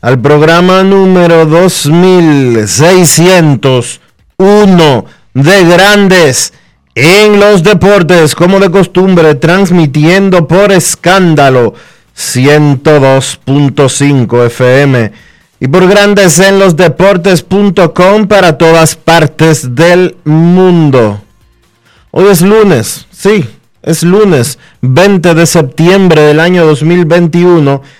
al programa número 2601 de Grandes en los Deportes, como de costumbre, transmitiendo por escándalo 102.5 FM y por Grandes en los Deportes.com para todas partes del mundo. Hoy es lunes, sí, es lunes 20 de septiembre del año 2021 y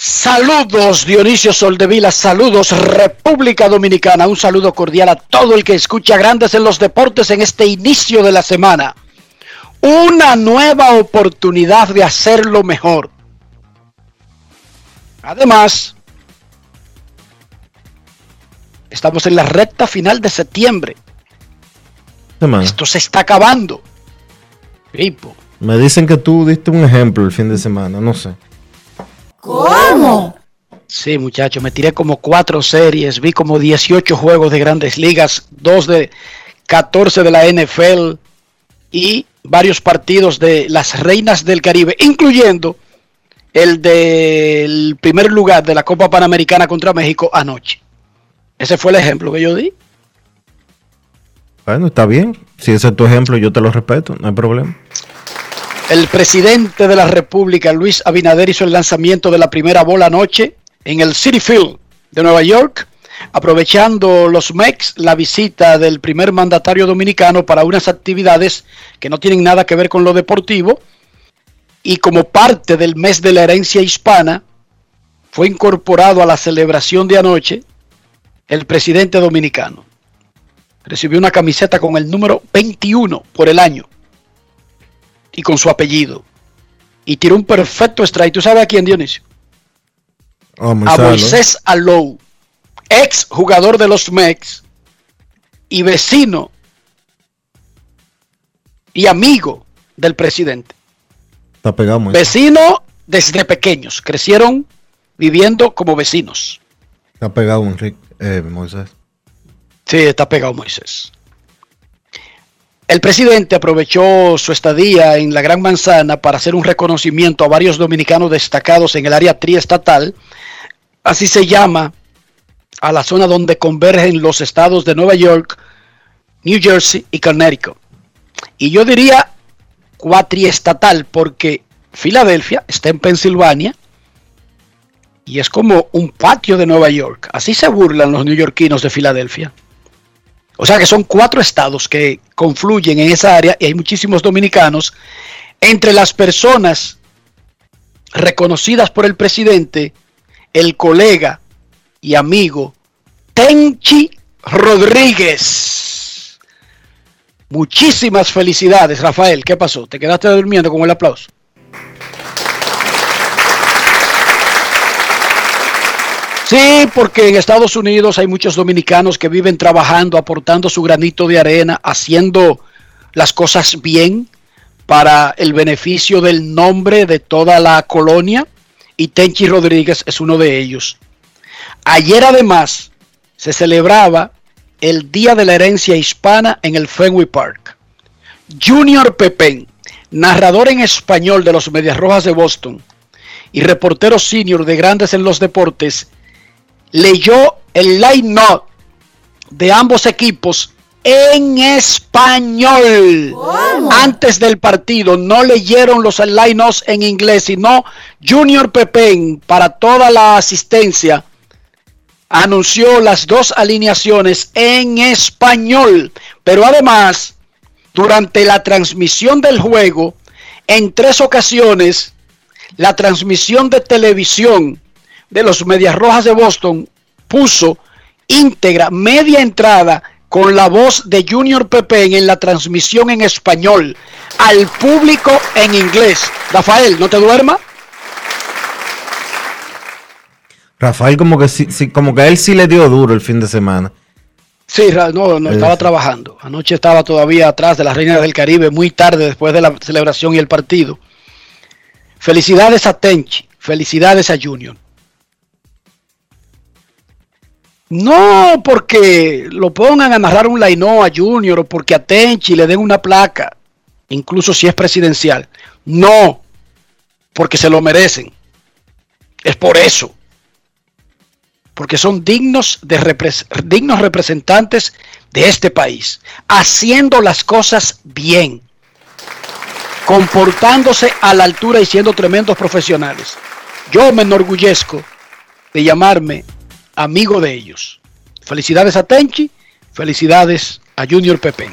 Saludos Dionisio Soldevila, saludos República Dominicana, un saludo cordial a todo el que escucha Grandes en los Deportes en este inicio de la semana. Una nueva oportunidad de hacerlo mejor. Además, estamos en la recta final de septiembre. Esto se está acabando. Me dicen que tú diste un ejemplo el fin de semana, no sé. ¿Cómo? Sí, muchachos, me tiré como cuatro series, vi como 18 juegos de grandes ligas, dos de 14 de la NFL y varios partidos de las Reinas del Caribe, incluyendo el del primer lugar de la Copa Panamericana contra México anoche. Ese fue el ejemplo que yo di. Bueno, está bien. Si ese es tu ejemplo, yo te lo respeto, no hay problema. El presidente de la República, Luis Abinader, hizo el lanzamiento de la primera bola anoche en el City Field de Nueva York, aprovechando los MEX la visita del primer mandatario dominicano para unas actividades que no tienen nada que ver con lo deportivo. Y como parte del mes de la herencia hispana, fue incorporado a la celebración de anoche el presidente dominicano. Recibió una camiseta con el número 21 por el año y con su apellido. Y tiró un perfecto strike. ¿Tú sabes a quién, Dionisio? Oh, a Moisés Alou, ex jugador de los Mex y vecino y amigo del presidente. Está pegado, Vecino desde pequeños. Crecieron viviendo como vecinos. Está pegado, Enrique, eh, Moisés. Sí, está pegado Moisés. El presidente aprovechó su estadía en la Gran Manzana para hacer un reconocimiento a varios dominicanos destacados en el área triestatal, así se llama a la zona donde convergen los estados de Nueva York, New Jersey y Connecticut. Y yo diría cuatriestatal porque Filadelfia está en Pensilvania y es como un patio de Nueva York. Así se burlan los neoyorquinos de Filadelfia. O sea que son cuatro estados que confluyen en esa área y hay muchísimos dominicanos. Entre las personas reconocidas por el presidente, el colega y amigo Tenchi Rodríguez. Muchísimas felicidades, Rafael. ¿Qué pasó? ¿Te quedaste durmiendo con el aplauso? Sí, porque en Estados Unidos hay muchos dominicanos que viven trabajando, aportando su granito de arena, haciendo las cosas bien para el beneficio del nombre de toda la colonia y Tenchi Rodríguez es uno de ellos. Ayer además se celebraba el Día de la Herencia Hispana en el Fenway Park. Junior Pepén, narrador en español de los Medias Rojas de Boston y reportero senior de Grandes en los Deportes, leyó el line-up de ambos equipos en español. Antes del partido no leyeron los line-ups en inglés, sino Junior Pepén para toda la asistencia anunció las dos alineaciones en español, pero además durante la transmisión del juego, en tres ocasiones, la transmisión de televisión de los Medias Rojas de Boston puso íntegra, media entrada con la voz de Junior Pepe en la transmisión en español al público en inglés. Rafael, ¿no te duerma? Rafael como que sí, como que a él sí le dio duro el fin de semana. Sí, no, no estaba trabajando. Anoche estaba todavía atrás de las Reinas del Caribe, muy tarde después de la celebración y el partido. Felicidades a Tenchi, felicidades a Junior. No porque lo pongan a narrar un Laino a Junior o porque a Tenchi le den una placa, incluso si es presidencial. No, porque se lo merecen. Es por eso. Porque son dignos, de dignos representantes de este país, haciendo las cosas bien, comportándose a la altura y siendo tremendos profesionales. Yo me enorgullezco de llamarme amigo de ellos. Felicidades a Tenchi, felicidades a Junior Pepe.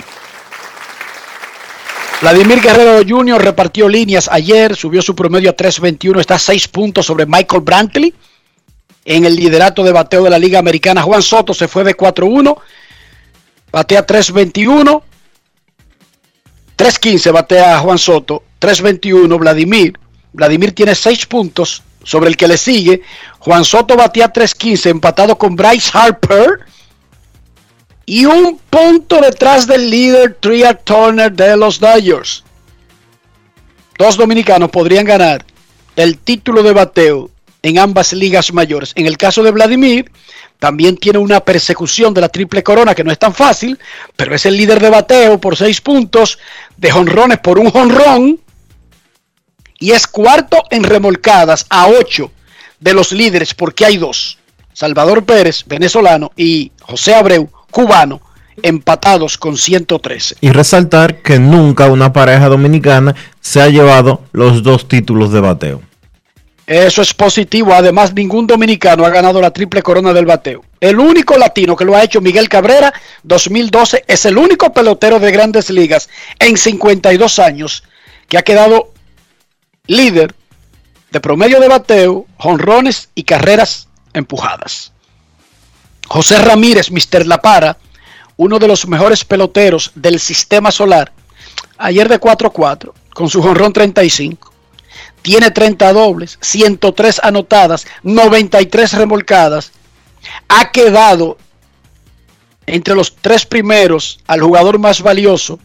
Vladimir Guerrero Jr. repartió líneas ayer, subió su promedio a 3.21, está a 6 puntos sobre Michael Brantley en el liderato de bateo de la Liga Americana. Juan Soto se fue de 4-1, batea 3.21, 3.15 batea Juan Soto, 3.21 Vladimir. Vladimir tiene 6 puntos, sobre el que le sigue. Juan Soto batía 3.15, empatado con Bryce Harper. Y un punto detrás del líder Tria Turner de los Dodgers. Dos dominicanos podrían ganar el título de bateo en ambas ligas mayores. En el caso de Vladimir, también tiene una persecución de la triple corona que no es tan fácil, pero es el líder de bateo por seis puntos, de jonrones por un jonrón y es cuarto en remolcadas a ocho de los líderes porque hay dos. Salvador Pérez, venezolano, y José Abreu, cubano, empatados con 113. Y resaltar que nunca una pareja dominicana se ha llevado los dos títulos de bateo. Eso es positivo. Además, ningún dominicano ha ganado la triple corona del bateo. El único latino que lo ha hecho, Miguel Cabrera, 2012, es el único pelotero de grandes ligas en 52 años que ha quedado líder de promedio de bateo, jonrones y carreras empujadas. José Ramírez, Mr. La Para, uno de los mejores peloteros del sistema solar, ayer de 4-4, con su jonrón 35. Tiene 30 dobles, 103 anotadas, 93 remolcadas. Ha quedado entre los tres primeros al jugador más valioso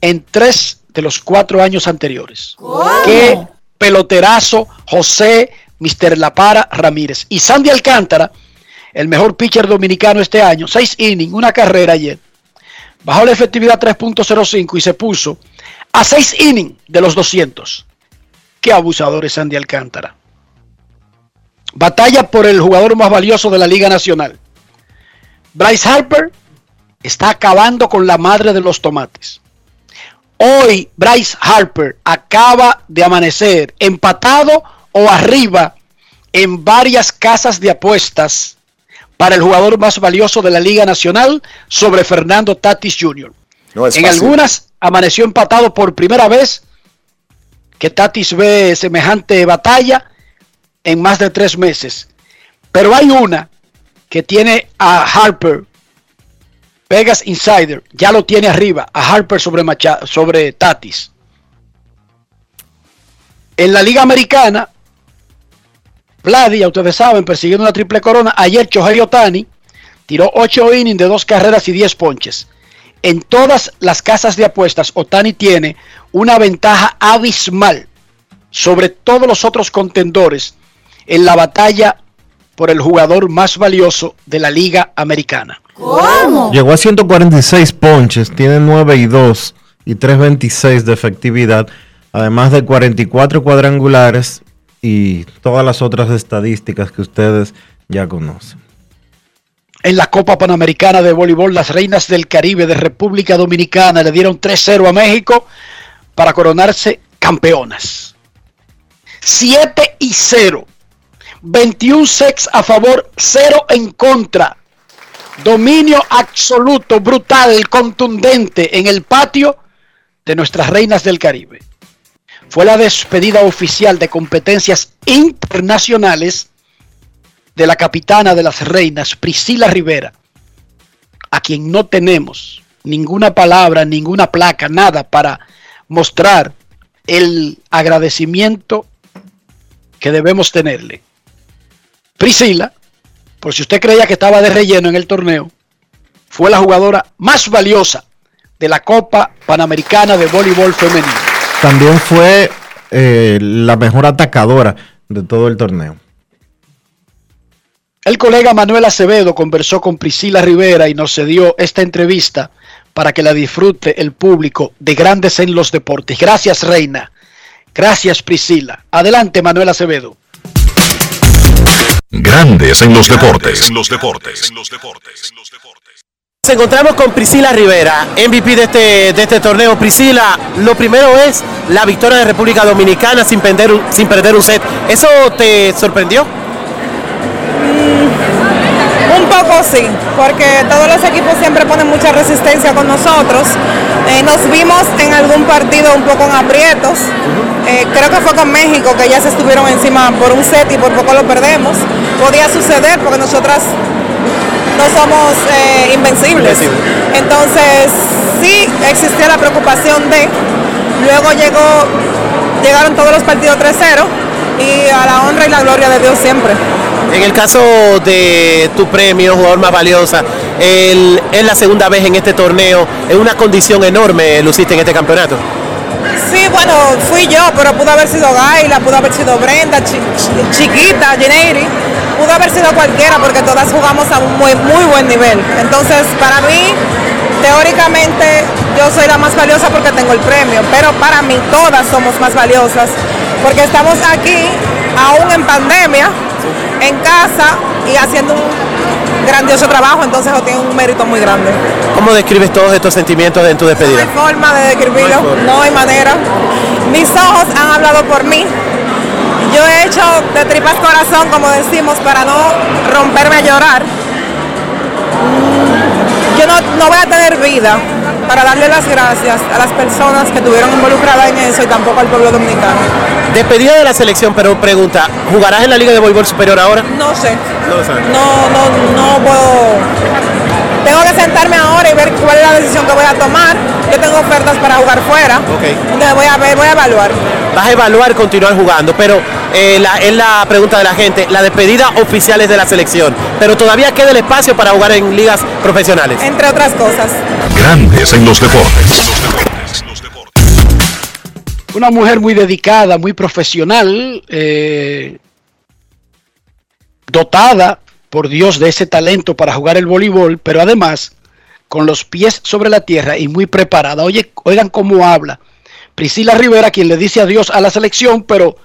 en tres de los cuatro años anteriores. Qué peloterazo José Mister La Para Ramírez. Y Sandy Alcántara, el mejor pitcher dominicano este año, seis innings, una carrera ayer. Bajó la efectividad 3.05 y se puso a seis innings de los 200. Qué abusador es Sandy Alcántara. Batalla por el jugador más valioso de la Liga Nacional. Bryce Harper está acabando con la madre de los tomates. Hoy Bryce Harper acaba de amanecer empatado o arriba en varias casas de apuestas para el jugador más valioso de la Liga Nacional sobre Fernando Tatis Jr. en algunas amaneció empatado por primera vez que Tatis ve semejante batalla en más de tres meses. Pero hay una que tiene a Harper, Vegas Insider, ya lo tiene arriba, a Harper sobre, sobre Tatis. En la Liga Americana, Vladi, ya ustedes saben, persiguiendo una triple corona. Ayer Chohei Otani tiró 8 innings de dos carreras y 10 ponches. En todas las casas de apuestas, Otani tiene una ventaja abismal sobre todos los otros contendores en la batalla por el jugador más valioso de la Liga Americana. ¿Cómo? Llegó a 146 ponches, tiene 9 y 2 y 3.26 de efectividad, además de 44 cuadrangulares y todas las otras estadísticas que ustedes ya conocen. En la Copa Panamericana de Voleibol, las Reinas del Caribe de República Dominicana le dieron 3-0 a México para coronarse campeonas. 7 y 0. 21 sex a favor, 0 en contra. Dominio absoluto, brutal, contundente en el patio de nuestras reinas del Caribe fue la despedida oficial de competencias internacionales de la capitana de las reinas, Priscila Rivera, a quien no tenemos ninguna palabra, ninguna placa, nada para mostrar el agradecimiento que debemos tenerle. Priscila, por si usted creía que estaba de relleno en el torneo, fue la jugadora más valiosa de la Copa Panamericana de Voleibol Femenino. También fue eh, la mejor atacadora de todo el torneo. El colega Manuel Acevedo conversó con Priscila Rivera y nos cedió esta entrevista para que la disfrute el público de Grandes en los Deportes. Gracias, Reina. Gracias, Priscila. Adelante, Manuel Acevedo. Grandes en los deportes. En los deportes. En los deportes. Nos encontramos con Priscila Rivera, MVP de este, de este torneo. Priscila, lo primero es la victoria de República Dominicana sin perder, sin perder un set. ¿Eso te sorprendió? Poco sí, porque todos los equipos siempre ponen mucha resistencia con nosotros. Eh, nos vimos en algún partido un poco en aprietos. Eh, creo que fue con México que ya se estuvieron encima por un set y por poco lo perdemos. Podía suceder porque nosotras no somos eh, invencibles. Entonces, sí existía la preocupación de, luego llegó, llegaron todos los partidos 3-0 y a la honra y la gloria de Dios siempre. En el caso de tu premio, jugador más valiosa, es la segunda vez en este torneo, es una condición enorme luciste en este campeonato. Sí, bueno, fui yo, pero pudo haber sido Gaila, pudo haber sido Brenda, Chiquita, Gineiri pudo haber sido cualquiera porque todas jugamos a un muy, muy buen nivel. Entonces, para mí, teóricamente, yo soy la más valiosa porque tengo el premio, pero para mí todas somos más valiosas porque estamos aquí, aún en pandemia, en casa y haciendo un grandioso trabajo, entonces eso tiene un mérito muy grande. ¿Cómo describes todos estos sentimientos en tu despedida? No hay forma de describirlo, no hay manera. Mis ojos han hablado por mí, yo he hecho de tripas corazón, como decimos, para no romperme a llorar. Yo no, voy a tener vida para darle las gracias a las personas que estuvieron involucradas en eso y tampoco al pueblo dominicano. Despedida de la selección, pero pregunta, ¿jugarás en la Liga de Voleibol Superior ahora? No sé. No No, no, no puedo. Tengo que sentarme ahora y ver cuál es la decisión que voy a tomar. Yo tengo ofertas para jugar fuera. Okay. Entonces voy a ver, voy a evaluar. Vas a evaluar continuar jugando, pero eh, es la pregunta de la gente, la despedida oficial es de la selección, pero todavía queda el espacio para jugar en ligas profesionales. Entre otras cosas. Grandes en los deportes. Una mujer muy dedicada, muy profesional, eh, dotada por Dios de ese talento para jugar el voleibol, pero además con los pies sobre la tierra y muy preparada. Oye, oigan cómo habla. Priscila Rivera, quien le dice adiós a la selección, pero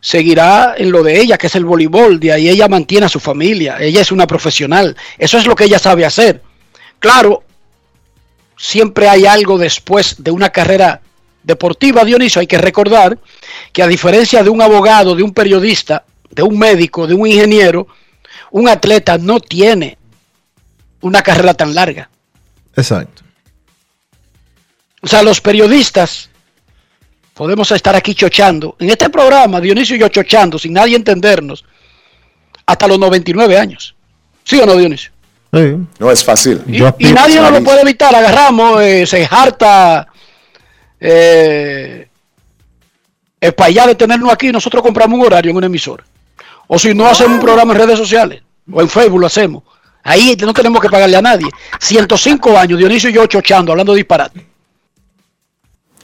seguirá en lo de ella, que es el voleibol, de ahí ella mantiene a su familia, ella es una profesional, eso es lo que ella sabe hacer. Claro, siempre hay algo después de una carrera deportiva, Dionisio, hay que recordar que a diferencia de un abogado, de un periodista, de un médico, de un ingeniero, un atleta no tiene una carrera tan larga. Exacto. O sea, los periodistas podemos estar aquí chochando. En este programa, Dionisio y yo chochando, sin nadie entendernos, hasta los 99 años. ¿Sí o no, Dionisio? Sí. No es fácil. Y, nadie nos lo puede evitar. Agarramos, eh, se harta eh, es para allá de tenernos aquí. Nosotros compramos un horario en una emisora. O si no, hacemos un programa en redes sociales o en Facebook lo hacemos. Ahí no tenemos que pagarle a nadie. 105 años, Dionisio y yo chochando, hablando de disparate.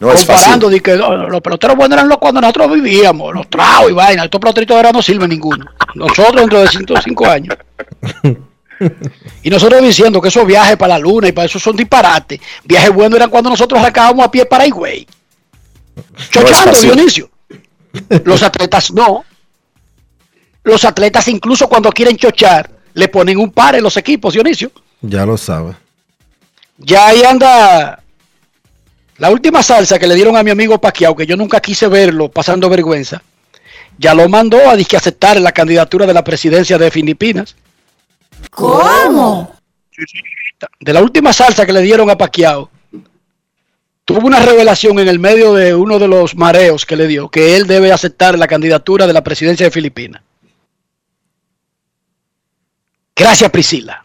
No comparando de que no, los peloteros buenos eran los cuando nosotros vivíamos, los tragos y vaina. Estos peloteritos ahora no sirven ninguno. Nosotros dentro de 105 años. Y nosotros diciendo que esos viajes para la luna y para eso son disparates. Viajes buenos eran cuando nosotros arrancábamos a pie para Higüey. Chochando, fácil. Dionisio. Los atletas no. Los atletas incluso cuando quieren chochar, le ponen un par en los equipos, Dionisio. Ya lo sabe. Ya ahí anda la última salsa que le dieron a mi amigo Paquiao, que yo nunca quise verlo pasando vergüenza. Ya lo mandó a disque aceptar la candidatura de la presidencia de Filipinas. ¿Cómo? De la última salsa que le dieron a Paquiao, tuvo una revelación en el medio de uno de los mareos que le dio, que él debe aceptar la candidatura de la presidencia de Filipinas. Gracias, Priscila.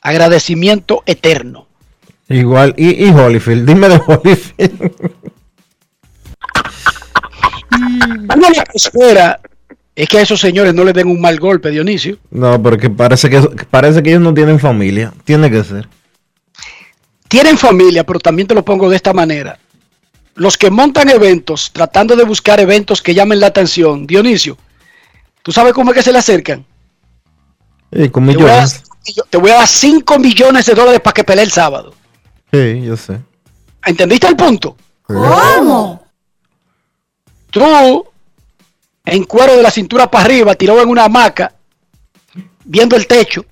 Agradecimiento eterno. Igual, y, y Holyfield, dime de Holyfield. Espera es que a esos señores no les den un mal golpe, Dionisio. no, porque parece que, parece que ellos no tienen familia. Tiene que ser. Tienen familia, pero también te lo pongo de esta manera. Los que montan eventos, tratando de buscar eventos que llamen la atención, Dionisio, ¿tú sabes cómo es que se le acercan? Con Te voy, a, millones. te voy a dar 5 millones de dólares para que pelee el sábado. Sí, yo sé. ¿Entendiste el punto? ¿Cómo? Tú, en cuero de la cintura para arriba, tirado en una hamaca, viendo el techo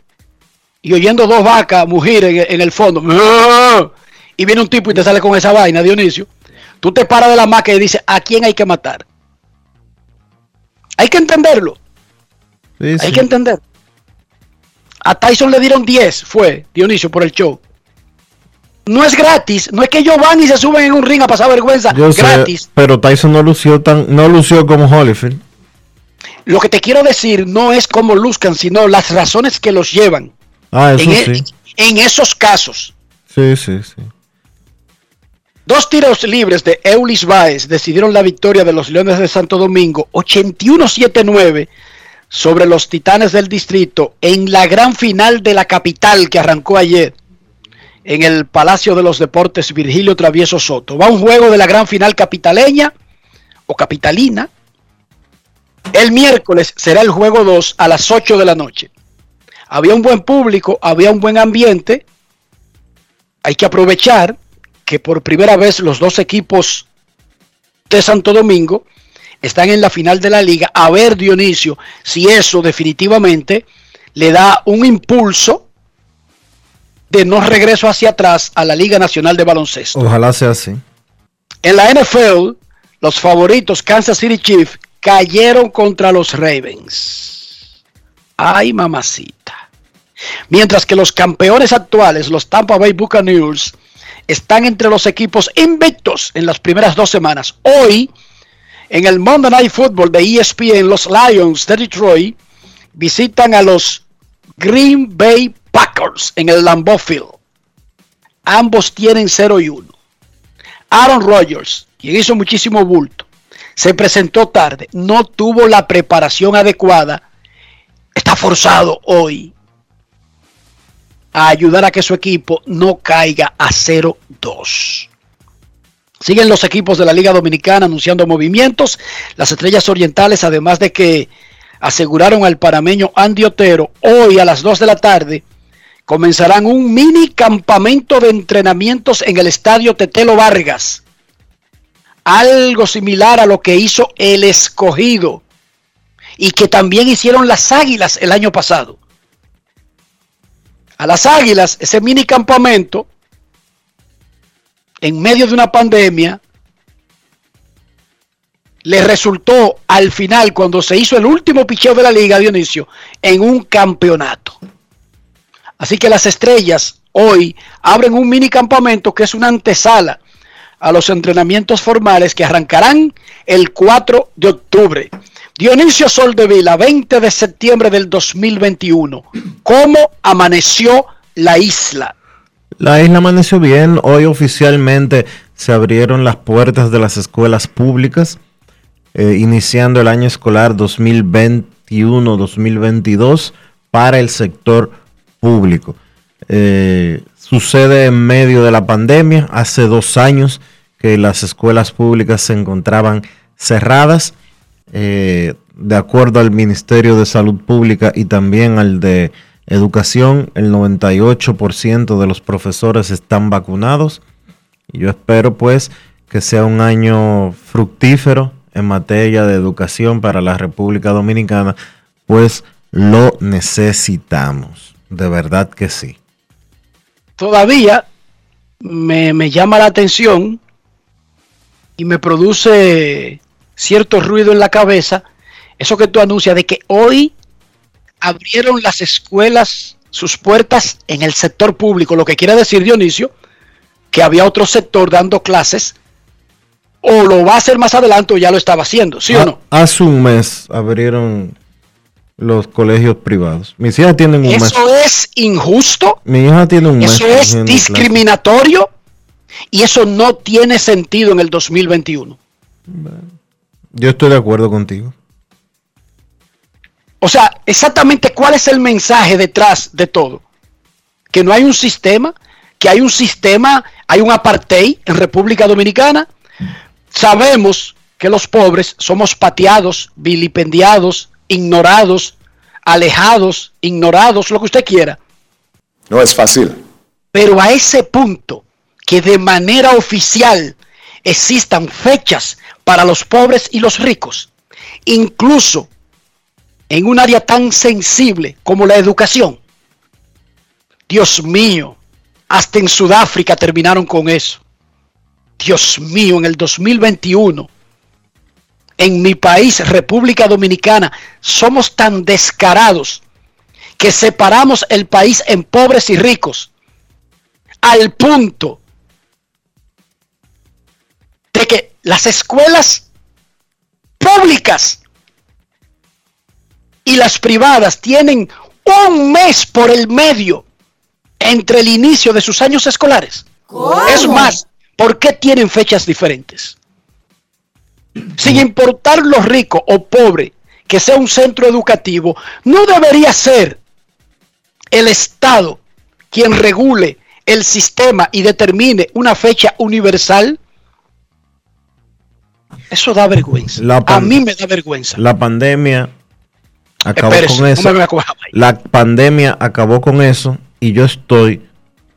y oyendo dos vacas mugir en, en el fondo. Y viene un tipo y te sale con esa vaina, Dionisio. Tú te paras de la hamaca y dices, ¿a quién hay que matar? Hay que entenderlo. Sí, Hay que entender. A Tyson le dieron 10, fue Dionisio, por el show. No es gratis, no es que ellos van y se suben en un ring a pasar vergüenza Yo sé, gratis. pero Tyson no lució tan, no lució como Holyfield. Lo que te quiero decir no es cómo luzcan, sino las razones que los llevan Ah, eso en, e- sí. en esos casos. Sí, sí, sí. Dos tiros libres de Eulis Baez decidieron la victoria de los Leones de Santo Domingo 81-7-9 sobre los Titanes del Distrito en la gran final de la capital que arrancó ayer en el Palacio de los Deportes Virgilio Travieso Soto. Va un juego de la gran final capitaleña o capitalina. El miércoles será el juego 2 a las 8 de la noche. Había un buen público, había un buen ambiente. Hay que aprovechar que por primera vez los dos equipos de Santo Domingo están en la final de la liga. A ver, Dionisio, si eso definitivamente le da un impulso de no regreso hacia atrás a la Liga Nacional de Baloncesto. Ojalá sea así. En la NFL, los favoritos Kansas City Chiefs cayeron contra los Ravens. Ay, mamacita. Mientras que los campeones actuales, los Tampa Bay Buccaneers, están entre los equipos invictos en las primeras dos semanas. Hoy, en el Monday Night Football de ESPN, los Lions de Detroit visitan a los Green Bay Packers en el Lambeau Field. Ambos tienen 0 y 1. Aaron Rodgers, quien hizo muchísimo bulto, se presentó tarde, no tuvo la preparación adecuada, está forzado hoy a ayudar a que su equipo no caiga a 0-2. Siguen los equipos de la Liga Dominicana anunciando movimientos. Las Estrellas Orientales, además de que aseguraron al panameño Andy Otero, hoy a las 2 de la tarde comenzarán un mini campamento de entrenamientos en el estadio Tetelo Vargas. Algo similar a lo que hizo el escogido y que también hicieron las águilas el año pasado. A las águilas, ese mini campamento, en medio de una pandemia, le resultó al final, cuando se hizo el último picheo de la liga, Dionisio, en un campeonato. Así que las estrellas hoy abren un mini campamento que es una antesala a los entrenamientos formales que arrancarán el 4 de octubre. Dionisio Soldevila, 20 de septiembre del 2021. ¿Cómo amaneció la isla? La isla amaneció bien. Hoy oficialmente se abrieron las puertas de las escuelas públicas, eh, iniciando el año escolar 2021-2022 para el sector público. Eh, sucede en medio de la pandemia. Hace dos años que las escuelas públicas se encontraban cerradas. Eh, de acuerdo al Ministerio de Salud Pública y también al de Educación, el 98% de los profesores están vacunados. Yo espero pues que sea un año fructífero en materia de educación para la República Dominicana, pues lo necesitamos. De verdad que sí. Todavía me, me llama la atención y me produce cierto ruido en la cabeza, eso que tú anuncias de que hoy abrieron las escuelas sus puertas en el sector público, lo que quiere decir Dionisio, que había otro sector dando clases, o lo va a hacer más adelante o ya lo estaba haciendo, ¿sí o no? Hace un mes abrieron los colegios privados. Mis hijas tienen un mes. Eso es injusto. Mi hija tiene un mes. Eso es discriminatorio y eso no tiene sentido en el 2021. clases. Yo estoy de acuerdo contigo. O sea, exactamente cuál es el mensaje detrás de todo. Que no hay un sistema, que hay un sistema, hay un apartheid en República Dominicana. Sabemos que los pobres somos pateados, vilipendiados, ignorados, alejados, ignorados, lo que usted quiera. No es fácil. Pero a ese punto que de manera oficial existan fechas para los pobres y los ricos, incluso en un área tan sensible como la educación. Dios mío, hasta en Sudáfrica terminaron con eso. Dios mío, en el 2021, en mi país, República Dominicana, somos tan descarados que separamos el país en pobres y ricos al punto de que las escuelas públicas y las privadas tienen un mes por el medio entre el inicio de sus años escolares. Es más, ¿por qué tienen fechas diferentes? Sin importar lo rico o pobre que sea un centro educativo, no debería ser el Estado quien regule el sistema y determine una fecha universal. Eso da vergüenza. A mí me da vergüenza. La pandemia acabó Espérese, con eso. La pandemia acabó con eso y yo estoy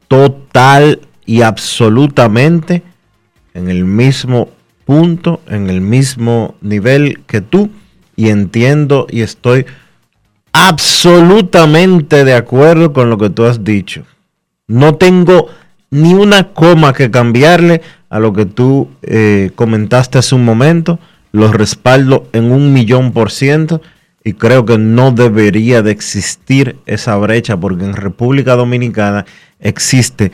total y absolutamente en el mismo punto, en el mismo nivel que tú y entiendo y estoy absolutamente de acuerdo con lo que tú has dicho. No tengo ni una coma que cambiarle a lo que tú eh, comentaste hace un momento. Lo respaldo en un millón por ciento y creo que no debería de existir esa brecha porque en República Dominicana existe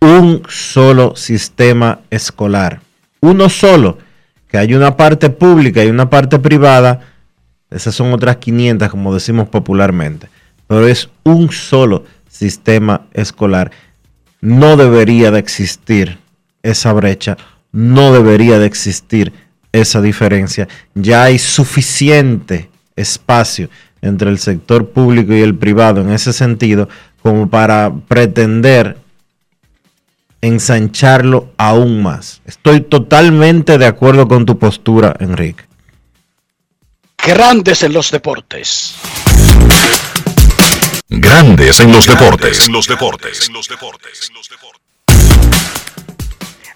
un solo sistema escolar. Uno solo. Que hay una parte pública y una parte privada. Esas son otras 500 como decimos popularmente. Pero es un solo sistema escolar. No debería de existir esa brecha. No debería de existir esa diferencia. Ya hay suficiente espacio entre el sector público y el privado en ese sentido como para pretender ensancharlo aún más. Estoy totalmente de acuerdo con tu postura, Enrique. Grandes en los deportes. Grandes en los deportes. En los deportes. En los deportes.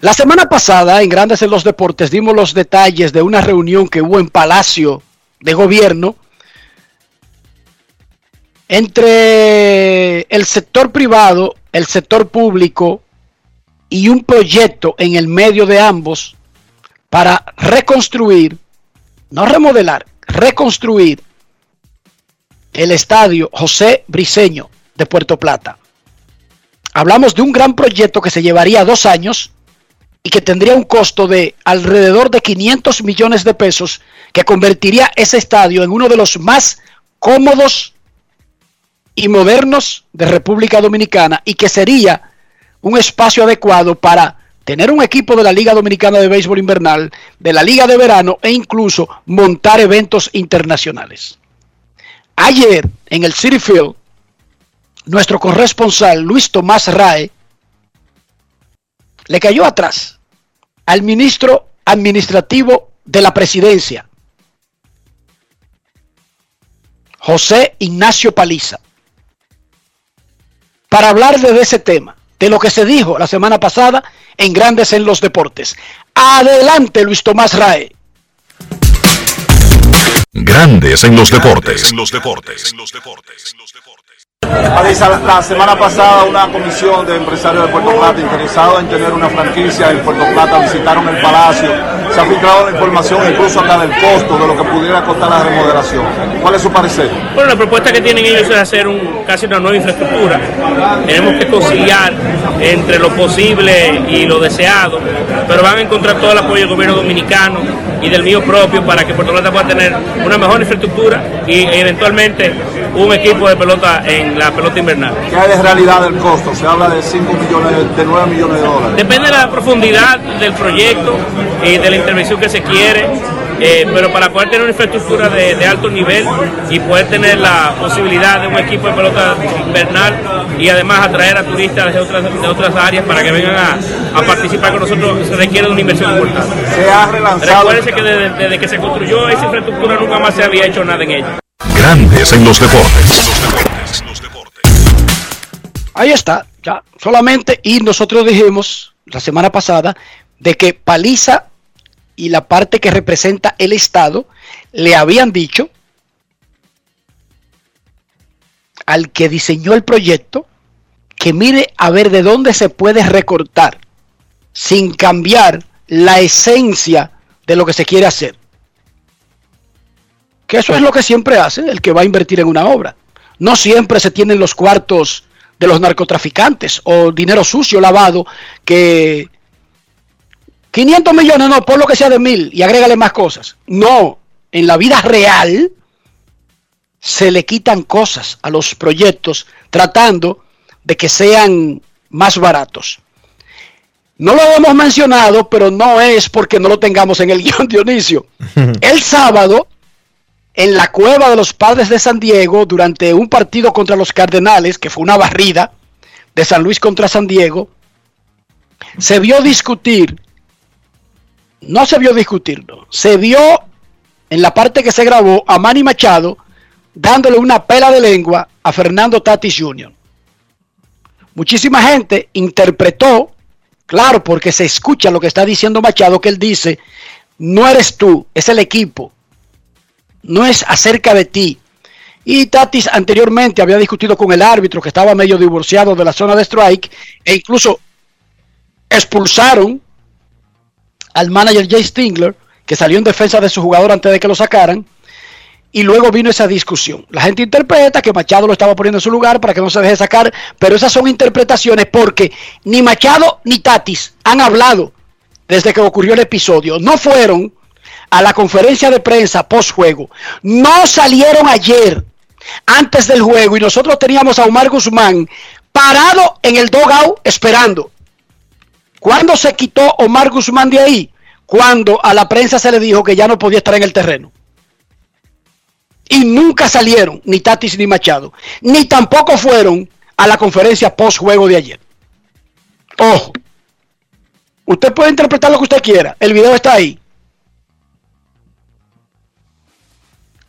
La semana pasada, en Grandes en los Deportes, dimos los detalles de una reunión que hubo en Palacio de Gobierno entre el sector privado, el sector público y un proyecto en el medio de ambos para reconstruir, no remodelar, reconstruir el estadio José Briceño de Puerto Plata. Hablamos de un gran proyecto que se llevaría dos años y que tendría un costo de alrededor de 500 millones de pesos, que convertiría ese estadio en uno de los más cómodos y modernos de República Dominicana y que sería un espacio adecuado para tener un equipo de la Liga Dominicana de Béisbol Invernal, de la Liga de Verano e incluso montar eventos internacionales. Ayer en el City Field, nuestro corresponsal Luis Tomás Rae le cayó atrás al ministro administrativo de la presidencia, José Ignacio Paliza, para hablarle de ese tema, de lo que se dijo la semana pasada en Grandes en los Deportes. Adelante, Luis Tomás Rae. Grandes en los deportes. En los deportes. La semana pasada una comisión de empresarios de Puerto Plata interesados en tener una franquicia en Puerto Plata visitaron el palacio. Se ha filtrado la información incluso acá del costo de lo que pudiera costar la remodelación. ¿Cuál es su parecer? Bueno, la propuesta que tienen ellos es hacer un, casi una nueva infraestructura. Tenemos que conciliar entre lo posible y lo deseado, pero van a encontrar todo el apoyo del gobierno dominicano y del mío propio para que Puerto Plata pueda tener una mejor infraestructura y eventualmente un equipo de pelota en la pelota invernal. ¿Qué hay de realidad del costo? Se habla de 5 millones, de 9 millones de dólares. Depende de la profundidad del proyecto y de la intervención que se quiere. eh, pero para poder tener una infraestructura de, de alto nivel y poder tener la posibilidad de un equipo de pelota invernal y además atraer a turistas de otras, de otras áreas para que vengan a, a participar con nosotros, se requiere de una inversión importante. Se ha relanzado. Recuérdense que desde, desde que se construyó esa infraestructura nunca más se había hecho nada en ella. Grandes en los deportes. Ahí está, ya, solamente, y nosotros dijimos la semana pasada de que Paliza y la parte que representa el Estado le habían dicho al que diseñó el proyecto que mire a ver de dónde se puede recortar sin cambiar la esencia de lo que se quiere hacer. Que eso es lo que siempre hace el que va a invertir en una obra. No siempre se tienen los cuartos de los narcotraficantes o dinero sucio lavado que 500 millones no, por lo que sea de mil y agrégale más cosas. No, en la vida real se le quitan cosas a los proyectos tratando de que sean más baratos. No lo hemos mencionado, pero no es porque no lo tengamos en el guion Dionisio. El sábado, en la cueva de los padres de San Diego, durante un partido contra los Cardenales, que fue una barrida de San Luis contra San Diego, se vio discutir, no se vio discutir, no, se vio en la parte que se grabó a Manny Machado dándole una pela de lengua a Fernando Tatis Jr. Muchísima gente interpretó, claro, porque se escucha lo que está diciendo Machado, que él dice, no eres tú, es el equipo, no es acerca de ti. Y Tatis anteriormente había discutido con el árbitro que estaba medio divorciado de la zona de strike e incluso expulsaron al manager Jay Stingler, que salió en defensa de su jugador antes de que lo sacaran. Y luego vino esa discusión. La gente interpreta que Machado lo estaba poniendo en su lugar para que no se deje sacar, pero esas son interpretaciones porque ni Machado ni Tatis han hablado desde que ocurrió el episodio. No fueron a la conferencia de prensa post juego. No salieron ayer, antes del juego, y nosotros teníamos a Omar Guzmán parado en el dogout esperando. ¿Cuándo se quitó Omar Guzmán de ahí? Cuando a la prensa se le dijo que ya no podía estar en el terreno. Y nunca salieron, ni Tatis ni Machado, ni tampoco fueron a la conferencia post juego de ayer. Ojo, usted puede interpretar lo que usted quiera, el video está ahí.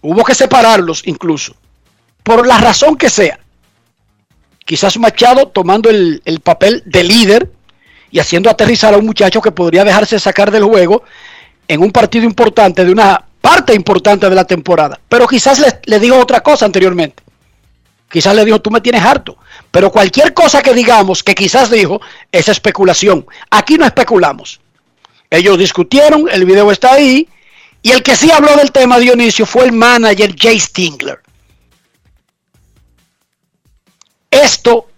Hubo que separarlos incluso, por la razón que sea. Quizás Machado tomando el, el, papel de líder y haciendo aterrizar a un muchacho que podría dejarse sacar del juego en un partido importante de una parte importante de la temporada. Pero quizás le, le dijo otra cosa anteriormente. Quizás le dijo, tú me tienes harto. Pero cualquier cosa que digamos que quizás dijo es especulación. Aquí no especulamos. Ellos discutieron, el video está ahí. Y el que sí habló del tema, Dionisio, fue el manager Jay Stingler. Esto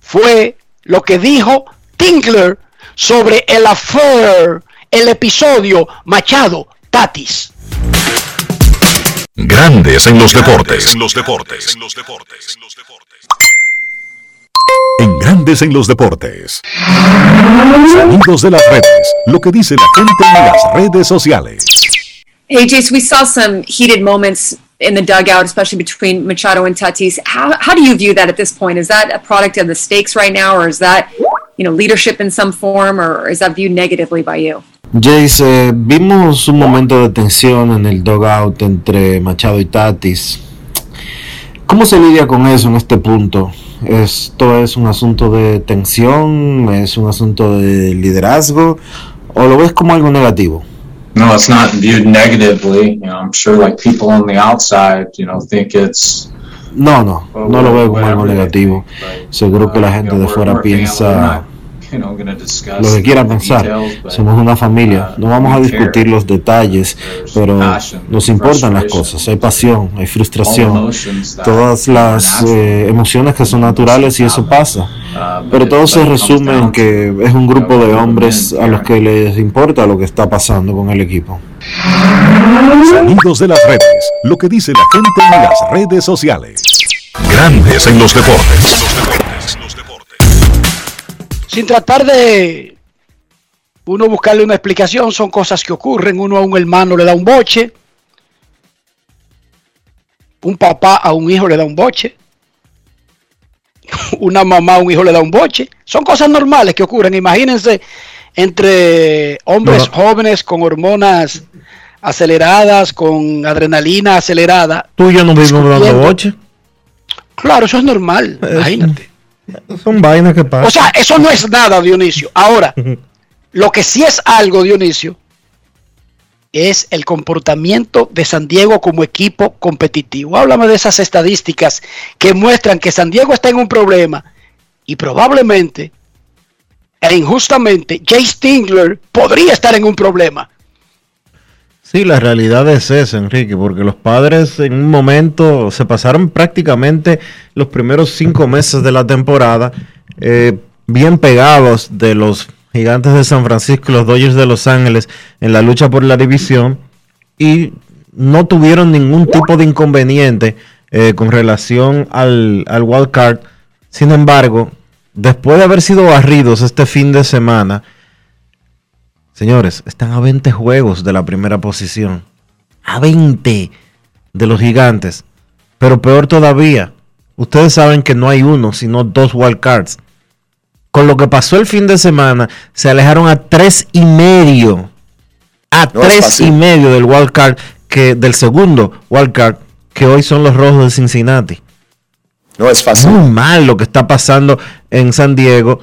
fue lo que dijo Tingler sobre el affair, el episodio Machado Tatis. Grandes en los deportes. En los deportes. En Grandes en los deportes. Sonidos de las redes. Lo que dice la gente en las redes sociales. Hey, Jace, we saw some heated moments in the dugout, especially between Machado and Tatis. How, how do you view that at this point? Is that a product of the stakes right now, or is that, you know, leadership in some form, or is that viewed negatively by you? Jace, eh, vimos un momento de tensión en el dugout entre Machado y Tatis. ¿Cómo se lidia con eso en este punto? ¿Esto es un asunto de tensión? ¿Es un asunto de liderazgo? ¿O lo ves como algo negativo? No, it's not viewed negatively. You know, I'm sure like people on the outside, you know, think it's No, no, no lo veo como algo negativo. Seguro que la gente de fuera piensa lo que quiera pensar. Somos una familia. No vamos a discutir los detalles, pero nos importan las cosas. Hay pasión, hay frustración, todas las eh, emociones que son naturales y eso pasa. Pero todo se resume en que es un grupo de hombres a los que les importa lo que está pasando con el equipo. Sonidos de las redes. Lo que dice la gente en las redes sociales. Grandes en los deportes. Sin tratar de uno buscarle una explicación, son cosas que ocurren. Uno a un hermano le da un boche. Un papá a un hijo le da un boche. Una mamá a un hijo le da un boche. Son cosas normales que ocurren. Imagínense entre hombres jóvenes con hormonas aceleradas, con adrenalina acelerada. Tú y yo no vivimos dando boche. Claro, eso es normal. Imagínate. Son vainas que pasan. O sea, eso no es nada, Dionisio. Ahora, lo que sí es algo, Dionisio, es el comportamiento de San Diego como equipo competitivo. Háblame de esas estadísticas que muestran que San Diego está en un problema y probablemente e injustamente Jay Stingler podría estar en un problema. Sí, la realidad es esa, Enrique, porque los padres en un momento se pasaron prácticamente los primeros cinco meses de la temporada eh, bien pegados de los gigantes de San Francisco los Dodgers de Los Ángeles en la lucha por la división y no tuvieron ningún tipo de inconveniente eh, con relación al, al wild card. Sin embargo, después de haber sido barridos este fin de semana, Señores, están a 20 juegos de la primera posición. A 20 de los gigantes. Pero peor todavía, ustedes saben que no hay uno, sino dos wild cards. Con lo que pasó el fin de semana, se alejaron a tres y medio. A tres y medio del wild card, que, del segundo wild card, que hoy son los rojos de Cincinnati. No es fácil. Muy mal lo que está pasando en San Diego.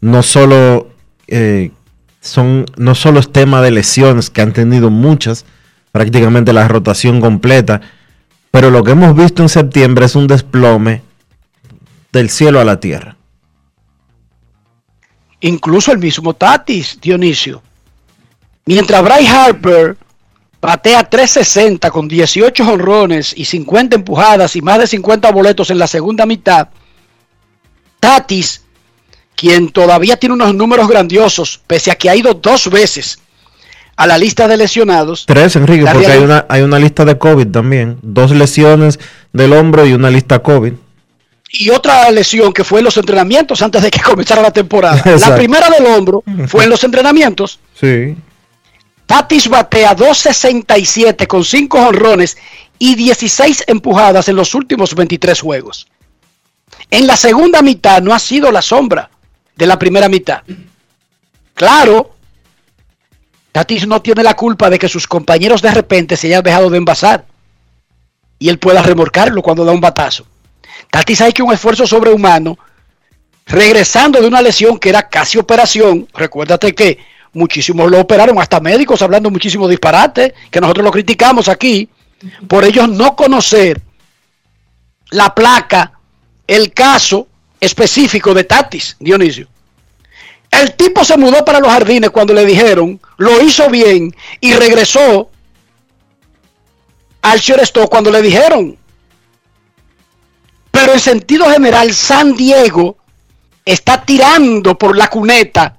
No solo eh, son no solo es tema de lesiones, que han tenido muchas, prácticamente la rotación completa, pero lo que hemos visto en septiembre es un desplome del cielo a la tierra. Incluso el mismo Tatis, Dionisio. Mientras Bryce Harper batea 360 con 18 honrones y 50 empujadas y más de 50 boletos en la segunda mitad, Tatis quien todavía tiene unos números grandiosos, pese a que ha ido dos veces a la lista de lesionados. Tres, Enrique, porque hay una, hay una lista de COVID también. Dos lesiones del hombro y una lista COVID. Y otra lesión que fue en los entrenamientos antes de que comenzara la temporada. La primera del hombro fue en los entrenamientos. Sí. Tatis batea 2.67 con 5 honrones y 16 empujadas en los últimos 23 juegos. En la segunda mitad no ha sido la sombra de la primera mitad. Claro, Tatis no tiene la culpa de que sus compañeros de repente se hayan dejado de envasar y él pueda remorcarlo cuando da un batazo. Tatis ha hecho un esfuerzo sobrehumano regresando de una lesión que era casi operación. Recuérdate que muchísimos lo operaron, hasta médicos hablando muchísimo disparate, que nosotros lo criticamos aquí, por ellos no conocer la placa, el caso específico de Tatis, Dionisio. El tipo se mudó para los jardines cuando le dijeron, lo hizo bien y regresó al shortstop cuando le dijeron. Pero en sentido general, San Diego está tirando por la cuneta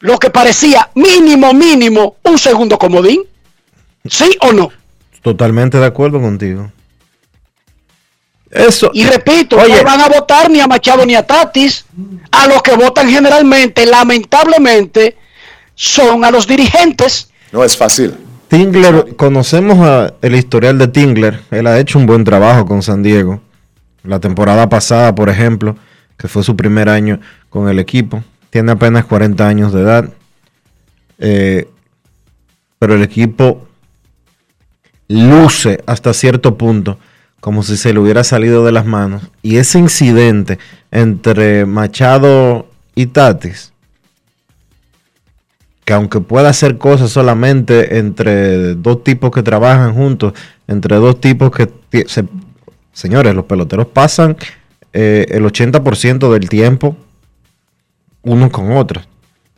lo que parecía mínimo, mínimo, un segundo comodín. ¿Sí o no? Totalmente de acuerdo contigo. Eso. Y repito, Oye. no van a votar ni a Machado ni a Tatis. A los que votan generalmente, lamentablemente, son a los dirigentes. No es fácil. Tingler, conocemos a- el historial de Tingler. Él ha hecho un buen trabajo con San Diego. La temporada pasada, por ejemplo, que fue su primer año con el equipo. Tiene apenas 40 años de edad. Eh, pero el equipo luce hasta cierto punto como si se le hubiera salido de las manos. Y ese incidente entre Machado y Tatis, que aunque pueda hacer cosas solamente entre dos tipos que trabajan juntos, entre dos tipos que... señores, los peloteros pasan eh, el 80% del tiempo unos con otros.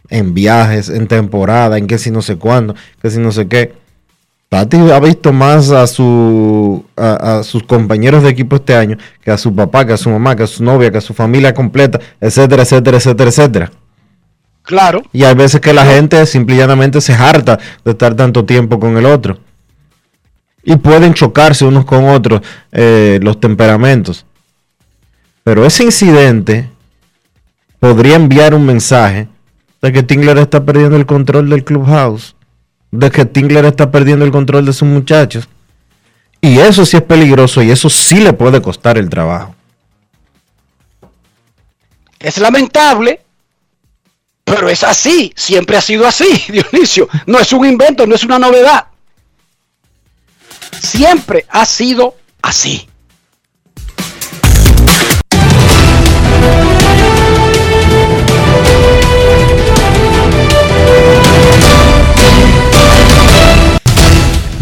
En viajes, en temporada, en que si no sé cuándo, que si no sé qué. Tati ha visto más a, su, a, a sus compañeros de equipo este año que a su papá, que a su mamá, que a su novia, que a su familia completa, etcétera, etcétera, etcétera, etcétera. Claro. Y hay veces que la gente simple y llanamente se harta de estar tanto tiempo con el otro. Y pueden chocarse unos con otros eh, los temperamentos. Pero ese incidente podría enviar un mensaje de que Tingler está perdiendo el control del clubhouse. De que Tingler está perdiendo el control de sus muchachos. Y eso sí es peligroso y eso sí le puede costar el trabajo. Es lamentable, pero es así. Siempre ha sido así, Dionisio. No es un invento, no es una novedad. Siempre ha sido así.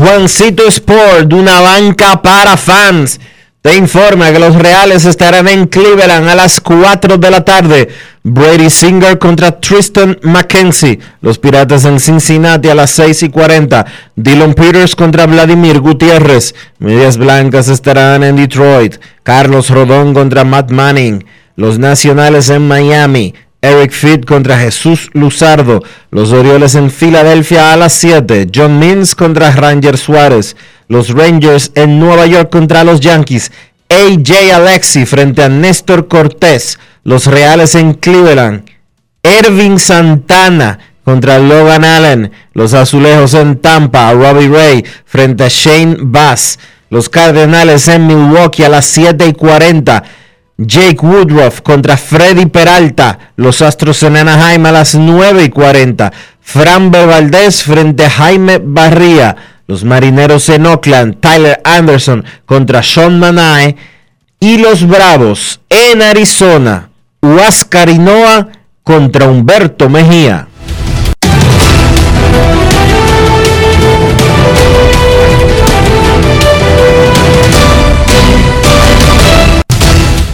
Juancito Sport, de una banca para fans, te informa que los Reales estarán en Cleveland a las 4 de la tarde. Brady Singer contra Tristan McKenzie. Los Piratas en Cincinnati a las 6 y 40. Dylan Peters contra Vladimir Gutiérrez. Medias Blancas estarán en Detroit. Carlos Rodón contra Matt Manning. Los Nacionales en Miami. Eric Fitt contra Jesús Luzardo. Los Orioles en Filadelfia a las 7. John Means contra Ranger Suárez. Los Rangers en Nueva York contra los Yankees. AJ Alexi frente a Néstor Cortés. Los Reales en Cleveland. Ervin Santana contra Logan Allen. Los Azulejos en Tampa. Robbie Ray frente a Shane Bass. Los Cardenales en Milwaukee a las 7 y 40. Jake Woodruff contra Freddy Peralta. Los Astros en Anaheim a las 9 y 40. Fran Valdez frente a Jaime Barría. Los Marineros en Oakland. Tyler Anderson contra Sean Manae. Y los Bravos en Arizona. Huáscar Hinoa contra Humberto Mejía.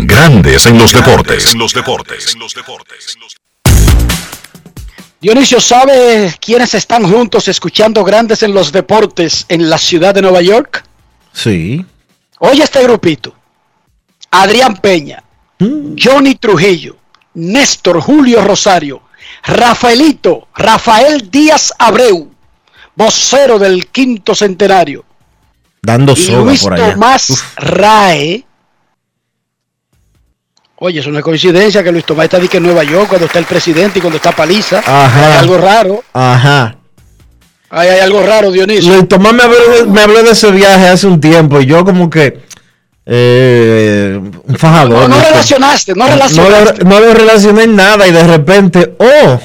Grandes en los deportes. En los deportes. Dionisio, ¿sabe quiénes están juntos escuchando grandes en los deportes en la ciudad de Nueva York? Sí. Oye este grupito. Adrián Peña, Johnny Trujillo, Néstor Julio Rosario, Rafaelito, Rafael Díaz Abreu, vocero del quinto centenario, Dando y soga Luis por allá. Tomás Uf. Rae. Oye, no es coincidencia que Luis Tomás está aquí en Nueva York cuando está el presidente y cuando está Paliza. Ajá. Hay algo raro. Ajá. Hay, hay algo raro, Dionisio. Luis Tomás me habló, de, me habló de ese viaje hace un tiempo y yo como que eh, un fajador. No, no relacionaste, no No relacionaste. lo, no lo relacioné en nada y de repente, oh,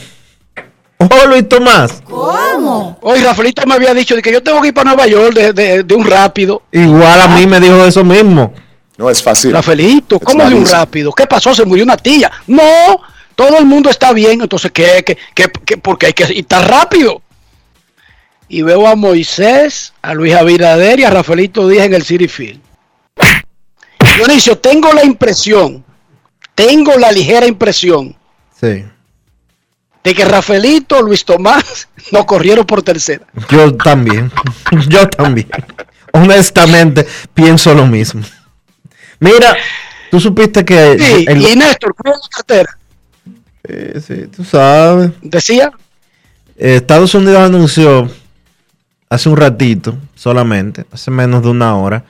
oh Luis Tomás. ¿Cómo? Hoy Rafaelito me había dicho de que yo tengo que ir para Nueva York de, de- de un rápido. Igual a mí me dijo eso mismo. No es fácil. Rafaelito, ¿cómo de un rápido? ¿Qué pasó? Se murió una tía. No, todo el mundo está bien, entonces ¿qué, qué, qué, qué? porque hay que ir tan rápido. Y veo a Moisés, a Luis Abinader y a Rafaelito Díaz en el City Field. Dionisio, tengo la impresión, tengo la ligera impresión Sí. de que Rafaelito, Luis Tomás no corrieron por tercera. Yo también. Yo también. Honestamente, pienso lo mismo. Mira, tú supiste que. Sí, el- y Néstor, ¿cuál es la cartera? Eh, sí, tú sabes. Decía. Eh, Estados Unidos anunció hace un ratito, solamente, hace menos de una hora,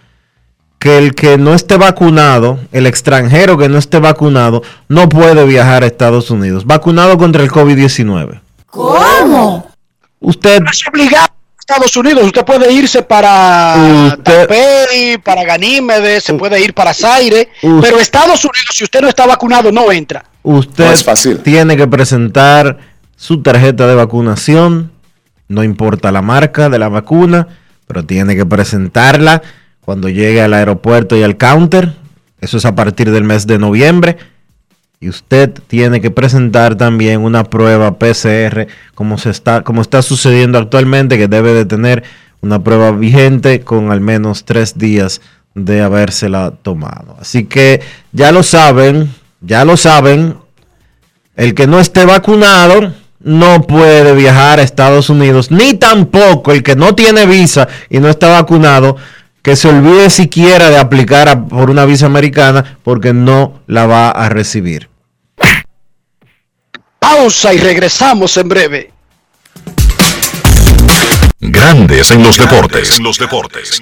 que el que no esté vacunado, el extranjero que no esté vacunado, no puede viajar a Estados Unidos. Vacunado contra el COVID-19. ¿Cómo? Usted. No es obligado Estados Unidos. Usted puede irse para Taipei, para Ganímedes, se puede ir para Zaire. Usted- Pero Estados Unidos, si usted no está vacunado, no entra. Usted No es fácil. tiene que presentar su tarjeta de vacunación, no importa la marca de la vacuna, pero tiene que presentarla cuando llegue al aeropuerto y al counter. Eso es a partir del mes de noviembre. Y usted tiene que presentar también una prueba PCR, como, se está, como está sucediendo actualmente, que debe de tener una prueba vigente con al menos tres días de habérsela tomado. Así que ya lo saben, ya lo saben, el que no esté vacunado no puede viajar a Estados Unidos, ni tampoco el que no tiene visa y no está vacunado, que se olvide siquiera de aplicar a- por una visa americana porque no la va a recibir. Pausa y regresamos en breve. Grandes en los deportes. En los deportes.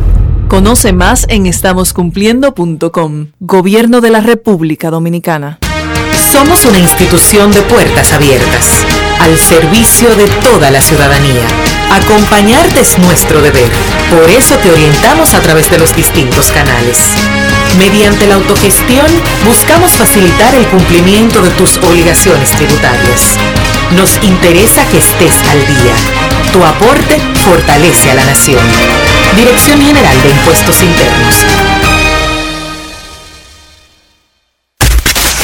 Conoce más en estamoscumpliendo.com. Gobierno de la República Dominicana. Somos una institución de puertas abiertas, al servicio de toda la ciudadanía. Acompañarte es nuestro deber. Por eso te orientamos a través de los distintos canales. Mediante la autogestión, buscamos facilitar el cumplimiento de tus obligaciones tributarias. Nos interesa que estés al día. Tu aporte fortalece a la nación. Dirección General de Impuestos Internos.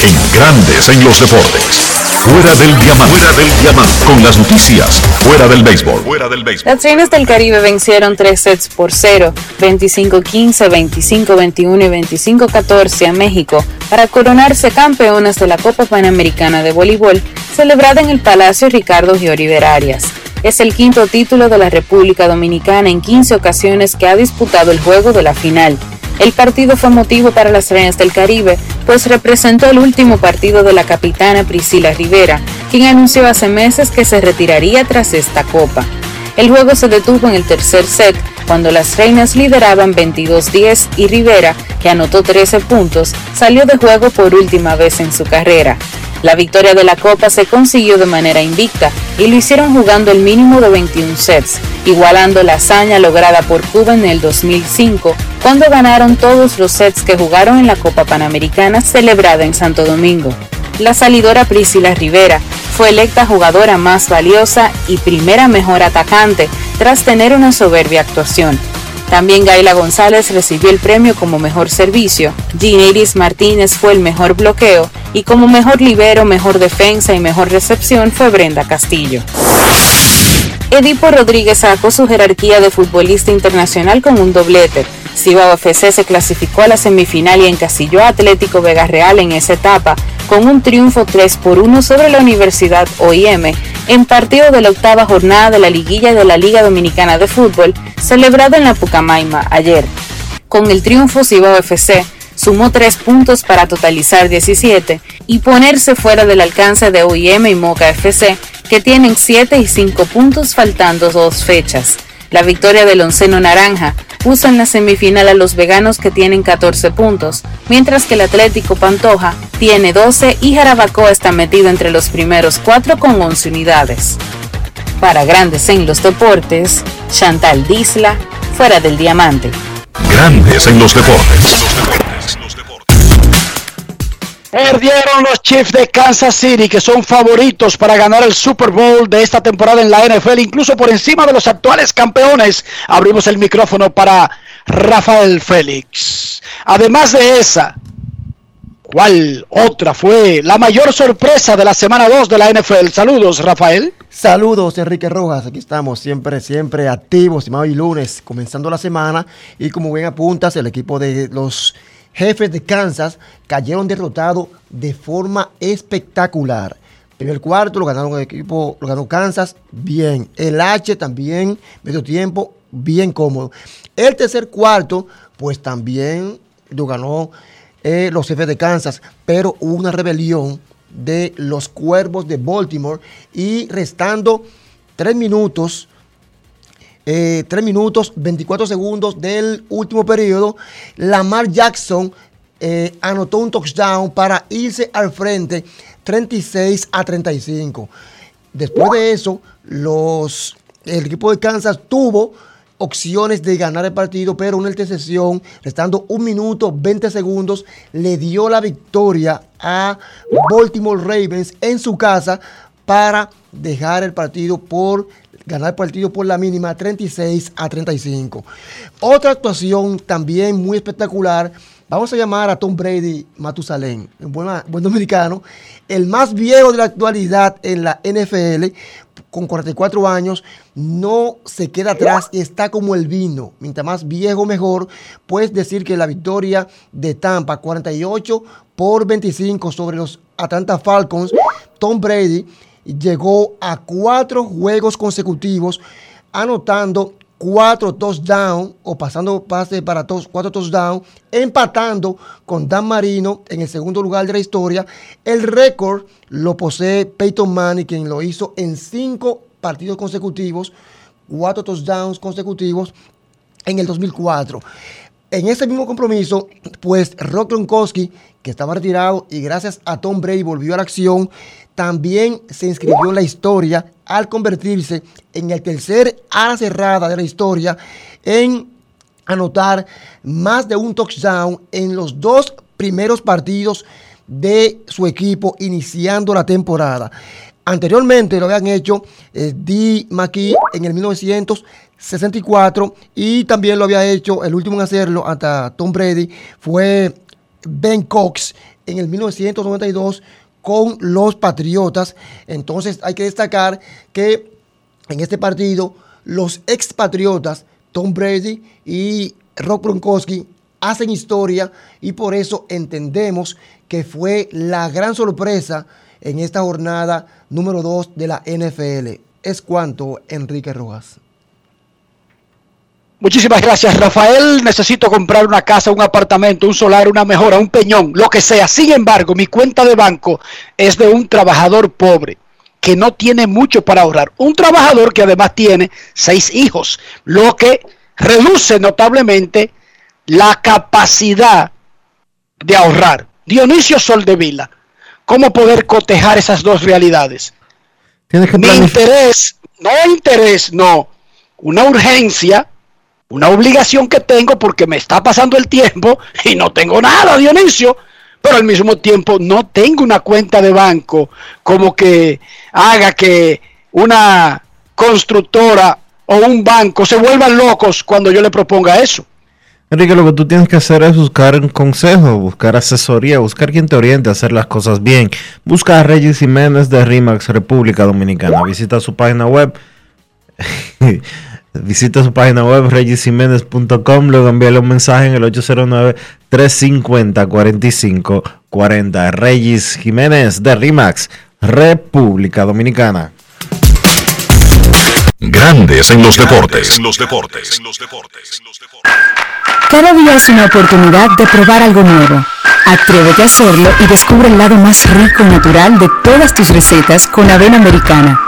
En Grandes en los deportes. Fuera del diamante. Fuera del diamante. Con las noticias. Fuera del béisbol. Fuera del béisbol. Las Reinas del Caribe vencieron tres sets por 0, 25-15, 25-21 y 25-14 a México para coronarse campeonas de la Copa Panamericana de Voleibol celebrada en el Palacio Ricardo Giori Arias. Es el quinto título de la República Dominicana en 15 ocasiones que ha disputado el juego de la final. El partido fue motivo para las Reinas del Caribe, pues representó el último partido de la capitana Priscila Rivera, quien anunció hace meses que se retiraría tras esta copa. El juego se detuvo en el tercer set cuando las reinas lideraban 22-10 y Rivera, que anotó 13 puntos, salió de juego por última vez en su carrera. La victoria de la Copa se consiguió de manera invicta y lo hicieron jugando el mínimo de 21 sets, igualando la hazaña lograda por Cuba en el 2005, cuando ganaron todos los sets que jugaron en la Copa Panamericana celebrada en Santo Domingo. La salidora Priscila Rivera fue electa jugadora más valiosa y primera mejor atacante tras tener una soberbia actuación. También Gaila González recibió el premio como mejor servicio, Iris Martínez fue el mejor bloqueo y como mejor libero, mejor defensa y mejor recepción fue Brenda Castillo. Edipo Rodríguez sacó su jerarquía de futbolista internacional con un doblete. Cibao FC se clasificó a la semifinal y encasilló a Atlético Vega Real en esa etapa con un triunfo 3 por 1 sobre la Universidad OIM en partido de la octava jornada de la liguilla de la Liga Dominicana de Fútbol celebrado en la Pucamaima ayer. Con el triunfo Cibao FC sumó 3 puntos para totalizar 17 y ponerse fuera del alcance de OIM y Moca FC que tienen 7 y 5 puntos faltando dos fechas. La victoria del onceno naranja puso en la semifinal a los veganos que tienen 14 puntos, mientras que el Atlético Pantoja tiene 12 y Jarabacoa está metido entre los primeros 4 con 11 unidades. Para Grandes en los Deportes, Chantal Disla, fuera del diamante. Grandes en los deportes. Perdieron los Chiefs de Kansas City, que son favoritos para ganar el Super Bowl de esta temporada en la NFL, incluso por encima de los actuales campeones. Abrimos el micrófono para Rafael Félix. Además de esa, ¿cuál otra fue la mayor sorpresa de la semana 2 de la NFL? Saludos, Rafael. Saludos, Enrique Rojas. Aquí estamos siempre, siempre activos, y lunes, comenzando la semana. Y como bien apuntas, el equipo de los jefes de Kansas cayeron derrotados de forma espectacular. Primer cuarto lo ganaron el equipo, lo ganó Kansas, bien. El H también, medio tiempo, bien cómodo. El tercer cuarto, pues también lo ganó eh, los jefes de Kansas, pero hubo una rebelión de los cuervos de Baltimore y restando tres minutos 3 eh, minutos 24 segundos del último periodo, Lamar Jackson eh, anotó un touchdown para irse al frente 36 a 35. Después de eso, los, el equipo de Kansas tuvo opciones de ganar el partido, pero una intercesión, restando un minuto 20 segundos, le dio la victoria a Baltimore Ravens en su casa para dejar el partido por ganar el partido por la mínima 36 a 35. Otra actuación también muy espectacular. Vamos a llamar a Tom Brady Matusalén, buen, buen dominicano, el más viejo de la actualidad en la NFL, con 44 años, no se queda atrás y está como el vino. Mientras más viejo, mejor. Puedes decir que la victoria de Tampa, 48 por 25 sobre los Atlanta Falcons, Tom Brady llegó a cuatro juegos consecutivos, anotando cuatro touchdowns o pasando pase para todos, cuatro touchdowns, empatando con Dan Marino en el segundo lugar de la historia. El récord lo posee Peyton Manning, quien lo hizo en cinco partidos consecutivos, cuatro touchdowns consecutivos en el 2004. En ese mismo compromiso, pues Rock Gronkowski, que estaba retirado y gracias a Tom Brady volvió a la acción, también se inscribió en la historia al convertirse en el tercer ala cerrada de la historia en anotar más de un touchdown en los dos primeros partidos de su equipo iniciando la temporada. Anteriormente lo habían hecho eh, D. McKee en el 1964 y también lo había hecho, el último en hacerlo hasta Tom Brady fue Ben Cox en el 1992 con los Patriotas. Entonces hay que destacar que en este partido los expatriotas Tom Brady y Rob Gronkowski hacen historia y por eso entendemos que fue la gran sorpresa en esta jornada número 2 de la NFL. Es cuanto, Enrique Rojas. Muchísimas gracias, Rafael. Necesito comprar una casa, un apartamento, un solar, una mejora, un peñón, lo que sea. Sin embargo, mi cuenta de banco es de un trabajador pobre. que no tiene mucho para ahorrar. Un trabajador que además tiene seis hijos, lo que reduce notablemente la capacidad de ahorrar. Dionisio Soldevila, ¿cómo poder cotejar esas dos realidades? Mi interés, no interés, no, una urgencia, una obligación que tengo porque me está pasando el tiempo y no tengo nada, Dionisio, pero al mismo tiempo no tengo una cuenta de banco como que haga que una constructora o un banco se vuelvan locos cuando yo le proponga eso. Enrique, lo que tú tienes que hacer es buscar un consejo, buscar asesoría, buscar quien te oriente a hacer las cosas bien. Busca a Regis Jiménez de RIMAX República Dominicana. Visita su página web. Visita su página web regisjiménez.com, luego envíale un mensaje en el 809-350-4540. Regis Jiménez de RIMAX, República Dominicana. Grandes en los deportes. los deportes. los deportes. Cada día es una oportunidad de probar algo nuevo. Atrévete a hacerlo y descubre el lado más rico y natural de todas tus recetas con avena americana.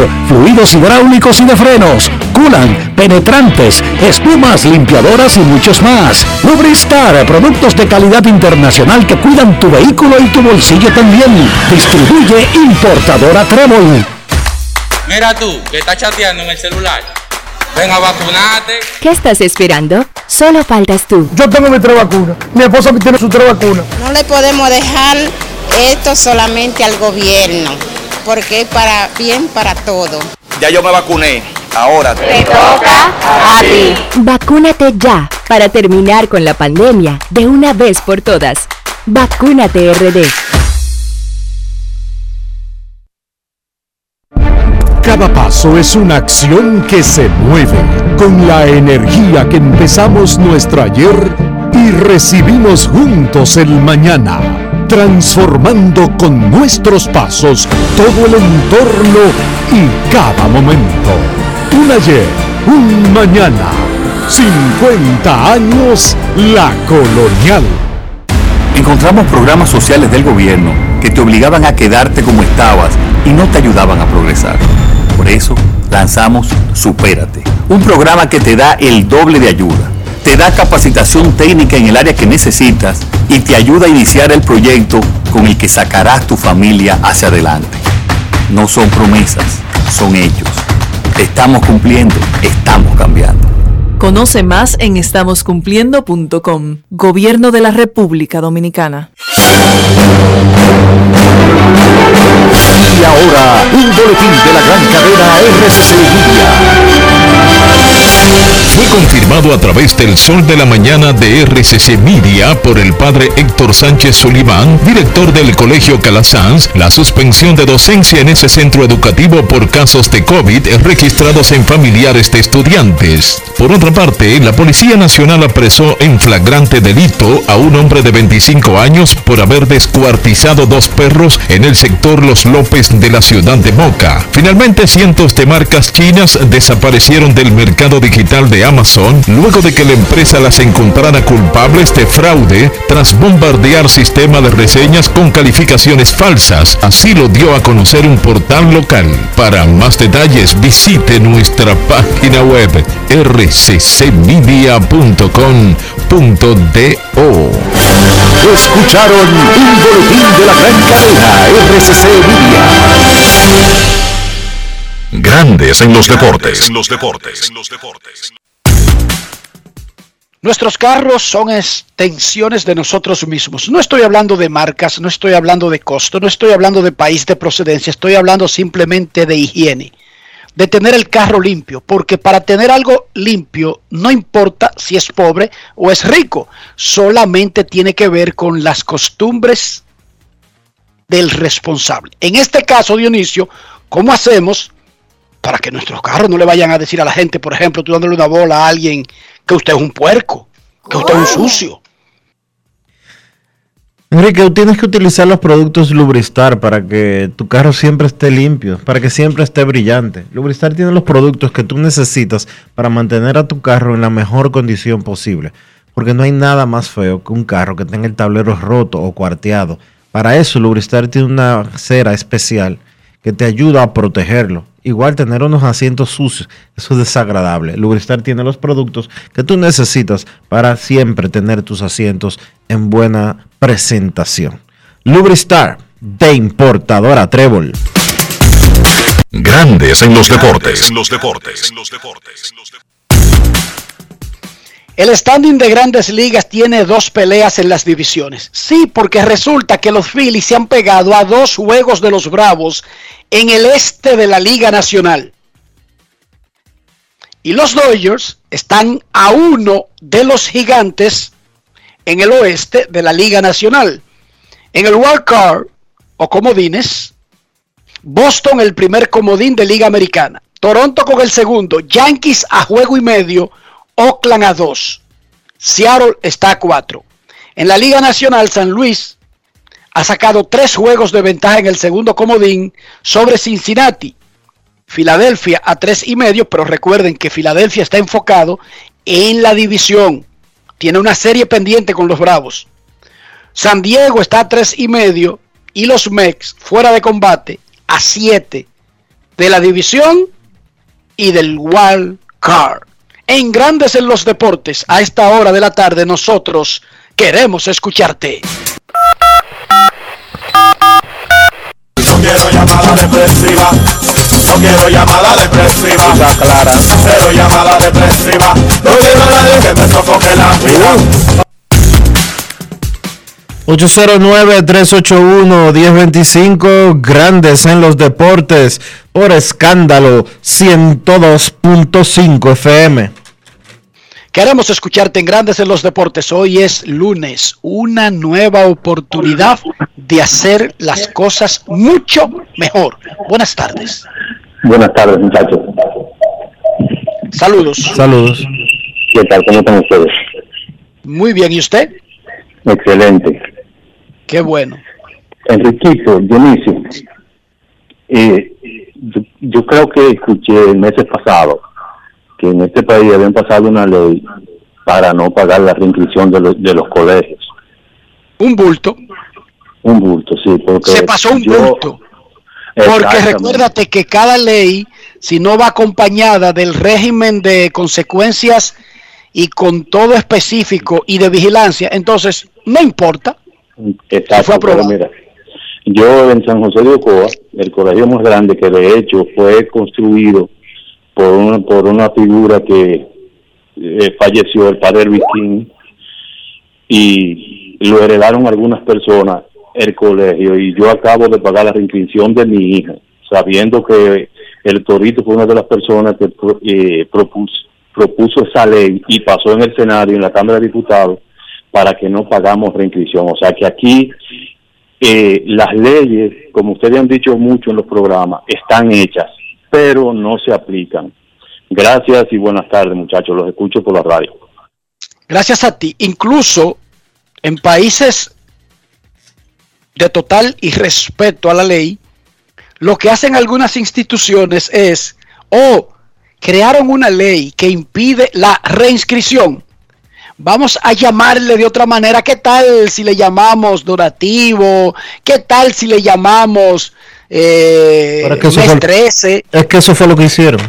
fluidos hidráulicos y de frenos, culan, penetrantes, espumas, limpiadoras y muchos más. Lubristar, productos de calidad internacional que cuidan tu vehículo y tu bolsillo también. Distribuye importadora Trébol. Mira tú, que estás chateando en el celular. Ven a vacunarte. ¿Qué estás esperando? Solo faltas tú. Yo tengo mi tres vacunas. Mi esposa tiene su tres vacunas. No le podemos dejar esto solamente al gobierno porque es para bien para todo. Ya yo me vacuné. Ahora te toca a ti. Vacúnate ya para terminar con la pandemia de una vez por todas. Vacúnate RD. Cada paso es una acción que se mueve con la energía que empezamos nuestro ayer y recibimos juntos el mañana transformando con nuestros pasos todo el entorno y cada momento. Un ayer, un mañana, 50 años la colonial. Encontramos programas sociales del gobierno que te obligaban a quedarte como estabas y no te ayudaban a progresar. Por eso lanzamos Supérate, un programa que te da el doble de ayuda te da capacitación técnica en el área que necesitas y te ayuda a iniciar el proyecto con el que sacarás tu familia hacia adelante. No son promesas, son hechos. Estamos cumpliendo, estamos cambiando. Conoce más en estamoscumpliendo.com. Gobierno de la República Dominicana. Y ahora, un boletín de la gran cadena RCC fue confirmado a través del Sol de la Mañana de RCC Media por el padre Héctor Sánchez Sullivan, director del Colegio Calasanz, la suspensión de docencia en ese centro educativo por casos de COVID registrados en familiares de estudiantes. Por otra parte, la Policía Nacional apresó en flagrante delito a un hombre de 25 años por haber descuartizado dos perros en el sector Los López de la ciudad de Moca. Finalmente, cientos de marcas chinas desaparecieron del mercado digital de Amazon luego de que la empresa las encontrara culpables de fraude tras bombardear sistema de reseñas con calificaciones falsas. Así lo dio a conocer un portal local. Para más detalles visite nuestra página web rccmedia.com.do. Escucharon un boletín de la gran cadena RCC Media. Grandes en los deportes. En los deportes. En los deportes. Nuestros carros son extensiones de nosotros mismos. No estoy hablando de marcas, no estoy hablando de costo, no estoy hablando de país de procedencia, estoy hablando simplemente de higiene, de tener el carro limpio, porque para tener algo limpio no importa si es pobre o es rico, solamente tiene que ver con las costumbres del responsable. En este caso, Dionisio, ¿cómo hacemos para que nuestros carros no le vayan a decir a la gente, por ejemplo, tú dándole una bola a alguien que usted es un puerco, que usted es un sucio. Enrique, tú tienes que utilizar los productos Lubristar para que tu carro siempre esté limpio, para que siempre esté brillante. Lubristar tiene los productos que tú necesitas para mantener a tu carro en la mejor condición posible. Porque no hay nada más feo que un carro que tenga el tablero roto o cuarteado. Para eso, Lubristar tiene una cera especial que te ayuda a protegerlo. Igual tener unos asientos sucios, eso es desagradable. Lubristar tiene los productos que tú necesitas para siempre tener tus asientos en buena presentación. Lubristar de importadora Trébol. Grandes en los deportes. En los deportes. En los deportes. El standing de grandes ligas tiene dos peleas en las divisiones. Sí, porque resulta que los Phillies se han pegado a dos juegos de los Bravos en el este de la Liga Nacional. Y los Dodgers están a uno de los gigantes en el oeste de la Liga Nacional. En el Wild Card o comodines, Boston el primer comodín de Liga Americana. Toronto con el segundo, Yankees a juego y medio, Oakland a dos. Seattle está a cuatro. En la Liga Nacional, San Luis ha sacado tres juegos de ventaja en el segundo comodín sobre Cincinnati. Filadelfia a tres y medio, pero recuerden que Filadelfia está enfocado en la división. Tiene una serie pendiente con los Bravos. San Diego está a tres y medio y los Mex fuera de combate a siete de la división y del wild card. En Grandes en los Deportes, a esta hora de la tarde, nosotros queremos escucharte. No quiero llamada depresiva. No quiero llamada depresiva. clara. Cero llamada depresiva. No quiero nadie que me sofoque la vida. 809-381-1025, grandes en los deportes, por escándalo 102.5 FM. Queremos escucharte en Grandes en los Deportes. Hoy es lunes, una nueva oportunidad de hacer las cosas mucho mejor. Buenas tardes. Buenas tardes, muchachos. Saludos. Saludos. ¿Qué tal? ¿Cómo están ustedes? Muy bien, ¿y usted? Excelente. Qué bueno. Enriquito, Dionisio, eh, yo, yo creo que escuché el mes pasado que en este país habían pasado una ley para no pagar la reinscripción de, los, de los colegios. Un bulto. Un bulto, sí. Porque Se pasó un yo- bulto. Porque recuérdate que cada ley, si no va acompañada del régimen de consecuencias y con todo específico y de vigilancia, entonces no importa. Exacto, fue aprobado. mira, yo en San José de Ocoa, el colegio más grande que de hecho fue construido por una, por una figura que eh, falleció, el padre Luis King, y lo heredaron algunas personas el colegio y yo acabo de pagar la reinscripción de mi hija, sabiendo que el Torito fue una de las personas que eh, propuso, propuso esa ley y pasó en el Senado y en la Cámara de Diputados para que no pagamos reinscripción. O sea que aquí eh, las leyes, como ustedes han dicho mucho en los programas, están hechas, pero no se aplican. Gracias y buenas tardes, muchachos. Los escucho por la radio. Gracias a ti. Incluso en países de total irrespeto a la ley, lo que hacen algunas instituciones es, o crearon una ley que impide la reinscripción. Vamos a llamarle de otra manera. ¿Qué tal si le llamamos donativo? ¿Qué tal si le llamamos eh, es que eso mes fue- 13? Es que eso fue lo que hicieron.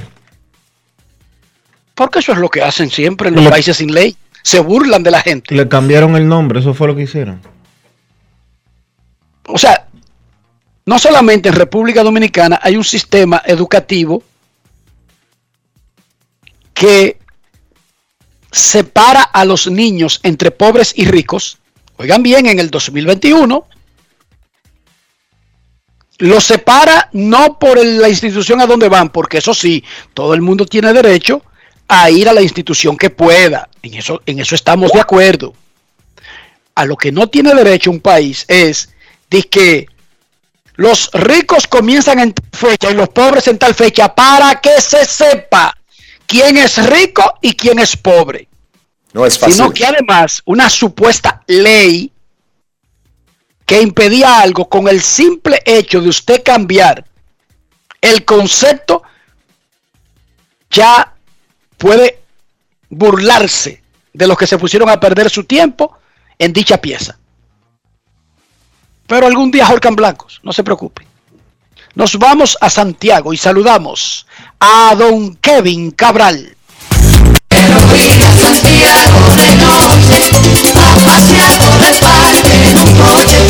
Porque eso es lo que hacen siempre en los Le- países sin ley. Se burlan de la gente. Le cambiaron el nombre, eso fue lo que hicieron. o sea, no solamente en República Dominicana hay un sistema educativo que separa a los niños entre pobres y ricos, oigan bien, en el 2021, los separa no por la institución a donde van, porque eso sí, todo el mundo tiene derecho a ir a la institución que pueda. En eso, en eso estamos de acuerdo. A lo que no tiene derecho un país es de que los ricos comienzan en tal fecha y los pobres en tal fecha para que se sepa quién es rico y quién es pobre. No es fácil. Sino que además una supuesta ley que impedía algo con el simple hecho de usted cambiar el concepto ya puede burlarse de los que se pusieron a perder su tiempo en dicha pieza. Pero algún día Jorcan Blancos, no se preocupe. Nos vamos a Santiago y saludamos a don Kevin Cabral.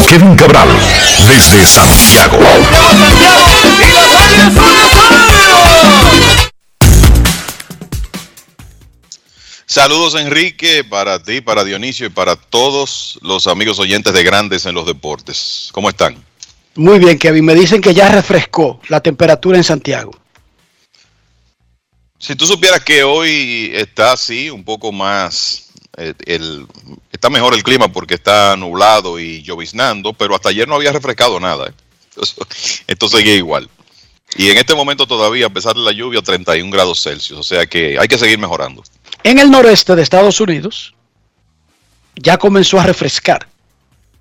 Kevin Cabral, desde Santiago. Saludos Enrique, para ti, para Dionisio y para todos los amigos oyentes de Grandes en los Deportes. ¿Cómo están? Muy bien, Kevin. Me dicen que ya refrescó la temperatura en Santiago. Si tú supieras que hoy está así, un poco más, eh, el, está mejor el clima porque está nublado y lloviznando, pero hasta ayer no había refrescado nada. ¿eh? Entonces, esto sigue igual. Y en este momento todavía, a pesar de la lluvia, 31 grados Celsius. O sea que hay que seguir mejorando. En el noreste de Estados Unidos ya comenzó a refrescar.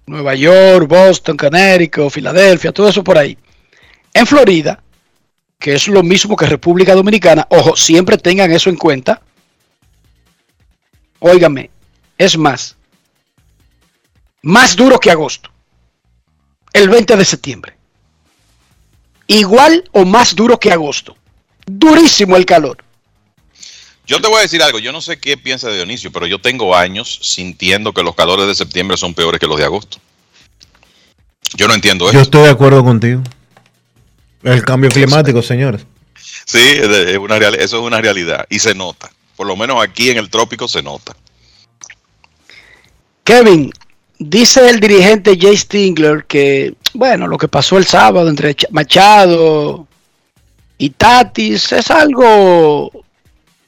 Nueva York, Boston, Connecticut, Filadelfia, todo eso por ahí. En Florida, que es lo mismo que República Dominicana, ojo, siempre tengan eso en cuenta. Óigame, es más, más duro que agosto. El 20 de septiembre. Igual o más duro que agosto. Durísimo el calor. Yo te voy a decir algo, yo no sé qué piensa Dionisio, pero yo tengo años sintiendo que los calores de septiembre son peores que los de agosto. Yo no entiendo eso. Yo estoy de acuerdo contigo. El cambio climático, señores. Sí, es una real- eso es una realidad y se nota. Por lo menos aquí en el trópico se nota. Kevin, dice el dirigente Jay Stingler que, bueno, lo que pasó el sábado entre Ch- Machado y Tatis es algo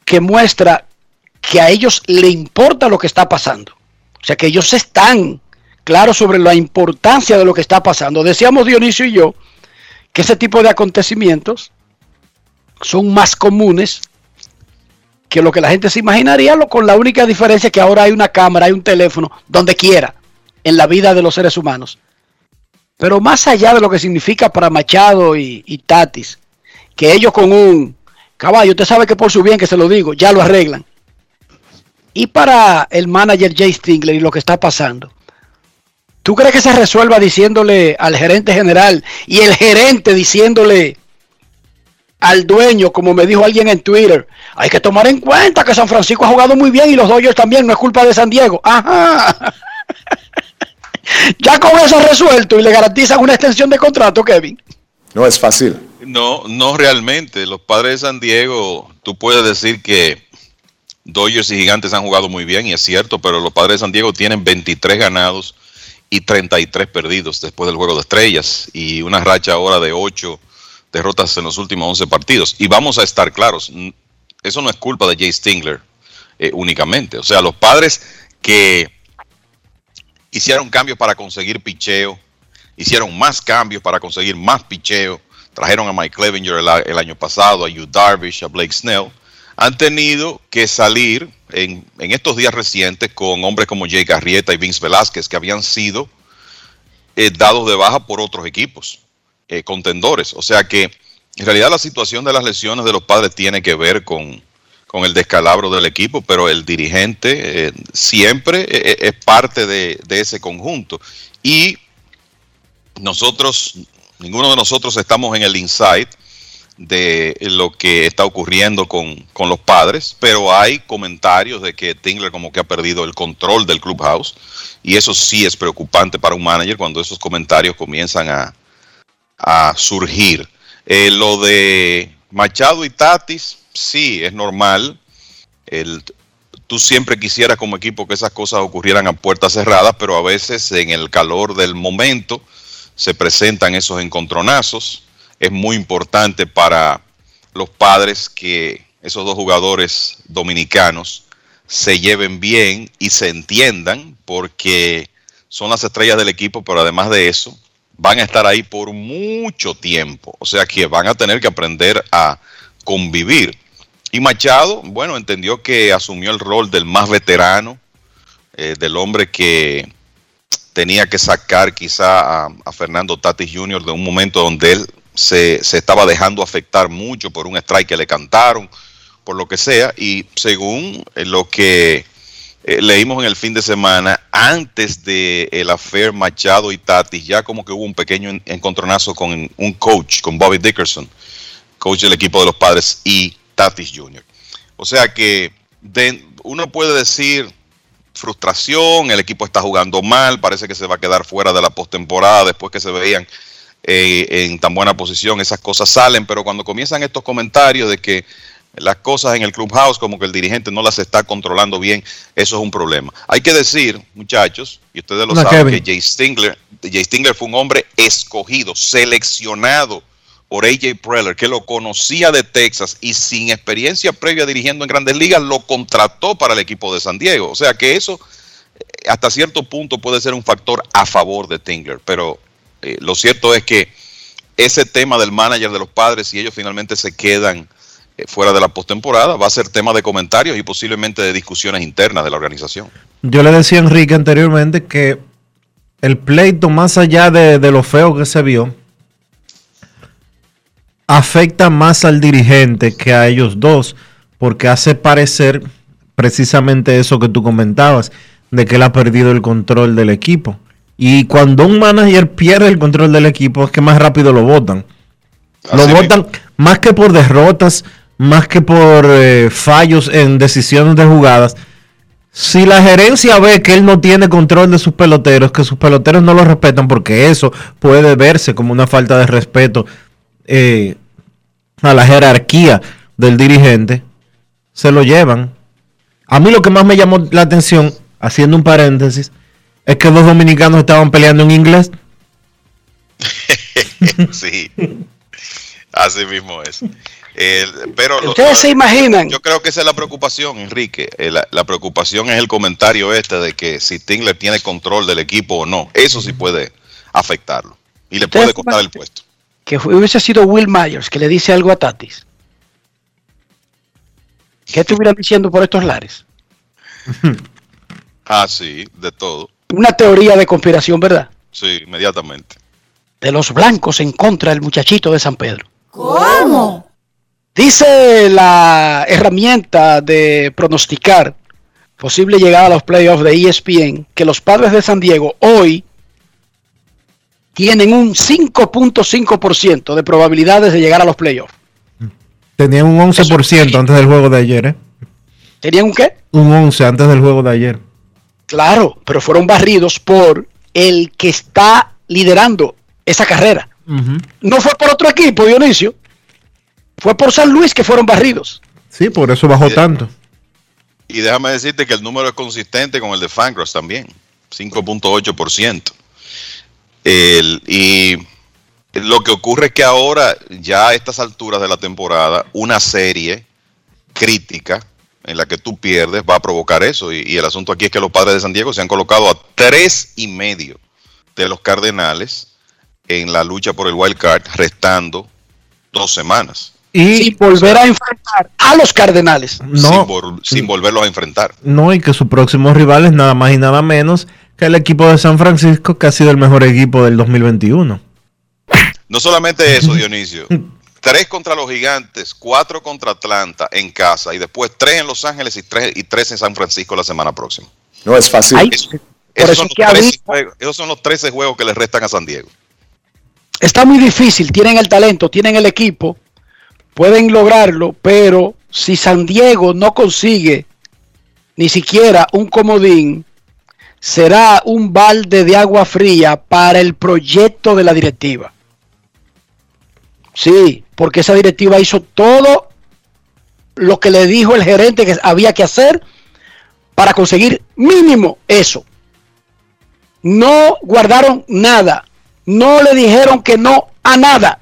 que muestra que a ellos le importa lo que está pasando. O sea, que ellos están claros sobre la importancia de lo que está pasando. Decíamos Dionisio y yo que ese tipo de acontecimientos son más comunes que lo que la gente se imaginaría, con la única diferencia que ahora hay una cámara, hay un teléfono, donde quiera, en la vida de los seres humanos. Pero más allá de lo que significa para Machado y, y Tatis, que ellos con un caballo, usted sabe que por su bien que se lo digo, ya lo arreglan. Y para el manager Jay Stingler y lo que está pasando, ¿tú crees que se resuelva diciéndole al gerente general y el gerente diciéndole al dueño, como me dijo alguien en Twitter, hay que tomar en cuenta que San Francisco ha jugado muy bien y los Dodgers también, no es culpa de San Diego. Ajá. ya con eso resuelto y le garantizan una extensión de contrato, Kevin. No es fácil. No, no realmente. Los padres de San Diego, tú puedes decir que Dodgers y Gigantes han jugado muy bien, y es cierto, pero los padres de San Diego tienen 23 ganados y 33 perdidos después del juego de estrellas, y una racha ahora de 8 derrotas en los últimos 11 partidos. Y vamos a estar claros, eso no es culpa de Jay Stingler eh, únicamente. O sea, los padres que hicieron cambios para conseguir picheo, hicieron más cambios para conseguir más picheo, trajeron a Mike Clevenger el, el año pasado, a Yu Darvish, a Blake Snell, han tenido que salir en, en estos días recientes con hombres como Jake Arrieta y Vince Velázquez, que habían sido eh, dados de baja por otros equipos, eh, contendores. O sea que en realidad la situación de las lesiones de los padres tiene que ver con, con el descalabro del equipo, pero el dirigente eh, siempre es parte de, de ese conjunto. Y nosotros, ninguno de nosotros estamos en el inside de lo que está ocurriendo con, con los padres, pero hay comentarios de que Tingler como que ha perdido el control del clubhouse y eso sí es preocupante para un manager cuando esos comentarios comienzan a, a surgir. Eh, lo de Machado y Tatis, sí, es normal. El, tú siempre quisieras como equipo que esas cosas ocurrieran a puertas cerradas, pero a veces en el calor del momento se presentan esos encontronazos. Es muy importante para los padres que esos dos jugadores dominicanos se lleven bien y se entiendan porque son las estrellas del equipo, pero además de eso, van a estar ahí por mucho tiempo. O sea que van a tener que aprender a convivir. Y Machado, bueno, entendió que asumió el rol del más veterano, eh, del hombre que tenía que sacar quizá a, a, Fernando Tatis Jr. de un momento donde él se, estaba dejando afectar mucho por un strike que le cantaron, por lo que sea, y según eh, lo que eh, leímos en el fin de semana, antes de el affair Machado y Tatis, ya como que hubo un pequeño en- encontronazo con un coach, con Bobby Dickerson, coach del equipo de los padres, y Tatis Jr. O sea que uno puede decir frustración, el equipo está jugando mal, parece que se va a quedar fuera de la postemporada después que se veían eh, en tan buena posición, esas cosas salen, pero cuando comienzan estos comentarios de que las cosas en el clubhouse como que el dirigente no las está controlando bien, eso es un problema. Hay que decir, muchachos, y ustedes lo No, saben, Kevin. que Jay Stingler, Jay Stingler fue un hombre escogido, seleccionado por AJ Preller, que lo conocía de Texas y sin experiencia previa dirigiendo en grandes ligas, lo contrató para el equipo de San Diego. O sea que eso eh, hasta cierto punto puede ser un factor a favor de Stingler, pero eh, lo cierto es que ese tema del manager de los padres, si ellos finalmente se quedan eh, fuera de la postemporada, va a ser tema de comentarios y posiblemente de discusiones internas de la organización. Yo le decía a Enrique anteriormente que el pleito, más allá de, de lo feo que se vio, afecta más al dirigente que a ellos dos, porque hace parecer precisamente eso que tú comentabas, de que él ha perdido el control del equipo. Y cuando un manager pierde el control del equipo, es que más rápido lo votan. Lo votan más que por derrotas, más que por eh, fallos en decisiones de jugadas. Si la gerencia ve que él no tiene control de sus peloteros, que sus peloteros no lo respetan, porque eso puede verse como una falta de respeto eh, a la jerarquía del dirigente, se lo llevan. A mí lo que más me llamó la atención, haciendo un paréntesis, es que dos dominicanos estaban peleando en inglés. sí, así mismo es. El- pero lo- Ustedes se imaginan. Yo creo que esa es la preocupación, Enrique. Eh, La, la preocupación es el comentario este de que si Tingler tiene control del equipo o no. Eso sí puede afectarlo y le puede costar el puesto. que hubiese sido Will Myers que le dice algo a Tatis. ¿Qué estuvieran diciendo por estos lares? Ah, sí, de todo. Una teoría de conspiración, ¿verdad? Sí, inmediatamente. De los blancos en contra del muchachito de San Pedro. ¿Cómo? Dice la herramienta de pronosticar posible llegada a los playoffs de ESPN que los padres de San Diego hoy tienen un 5.5% de probabilidades de llegar a los playoffs. Tenían un 11% antes del juego de ayer, ¿eh? ¿Tenían un qué? Un 11 antes del juego de ayer. Claro, pero fueron barridos por el que está liderando esa carrera. No fue por otro equipo, Dionisio. Fue por San Luis que fueron barridos. Sí, por eso bajó tanto. Y déjame decirte que el número es consistente con el de Fangraphs también, 5.8%. El- y lo que ocurre es que ahora, ya a estas alturas de la temporada, una serie crítica en la que tú pierdes va a provocar eso. Y, y el asunto aquí es que los padres de San Diego se han colocado a tres y medio de los Cardenales en la lucha por el wild card, restando dos semanas. Y sin volver a enfrentar a los Cardenales. No. sin, vol- sin volverlos a enfrentar. No, y que su próximo rival es nada más y nada menos que el equipo de San Francisco, que ha sido el mejor equipo del 2021. No solamente eso, Dionisio. Tres contra los gigantes, cuatro contra Atlanta en casa y después tres en Los Ángeles y tres, y tres en San Francisco la semana próxima. No es fácil. Ay, esos, eso son es que los 13 ahorita- juegos, esos son los 13 juegos que le restan a San Diego. Está muy difícil, tienen el talento, tienen el equipo, pueden lograrlo, pero si San Diego no consigue ni siquiera un comodín, será un balde de agua fría para el proyecto de la directiva. Sí, porque esa directiva hizo todo lo que le dijo el gerente que había que hacer para conseguir mínimo eso. No guardaron nada. No le dijeron que no a nada.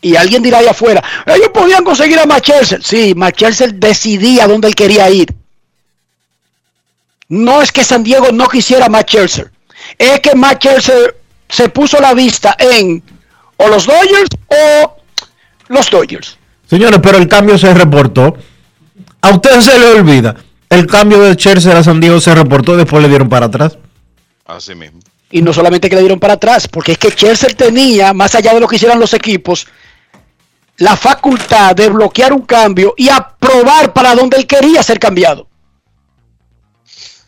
Y alguien dirá allá afuera, ellos podían conseguir a Machelsel. Sí, Machelsel decidía dónde él quería ir. No es que San Diego no quisiera a Machelsel. Es que Machelsel se puso la vista en o los Dodgers o los Dodgers. Señores, pero el cambio se reportó. A usted se le olvida. El cambio de Chelsea a San Diego se reportó y después le dieron para atrás. Así mismo. Y no solamente que le dieron para atrás, porque es que Chelsea tenía, más allá de lo que hicieran los equipos, la facultad de bloquear un cambio y aprobar para donde él quería ser cambiado.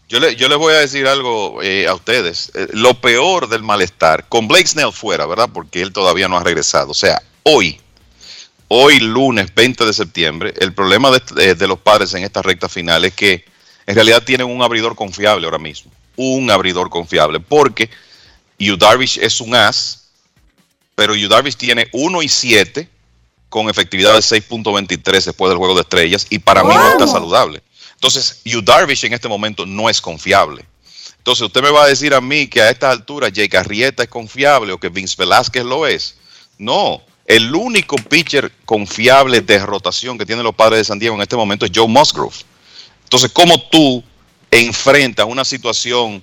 Yo, le, yo les voy a decir algo eh, a ustedes. Eh, lo peor del malestar, con Blake Snell fuera, ¿verdad? Porque él todavía no ha regresado. O sea, hoy, hoy lunes 20 de septiembre, el problema de, de- de los padres en esta recta final es que en realidad tienen un abridor confiable ahora mismo. Un abridor confiable. Porque Yu Darvish es un as, pero Yu Darvish tiene 1 y 7 con efectividad de 6.23 después del juego de estrellas y para mí no está saludable. Entonces, Yu Darvish en este momento no es confiable. Entonces, usted me va a decir a mí que a estas alturas Jake Arrieta es confiable o que Vince Velázquez lo es. No, el único pitcher confiable de rotación que tienen los padres de San Diego en este momento es Joe Musgrove. Entonces, ¿cómo tú enfrentas una situación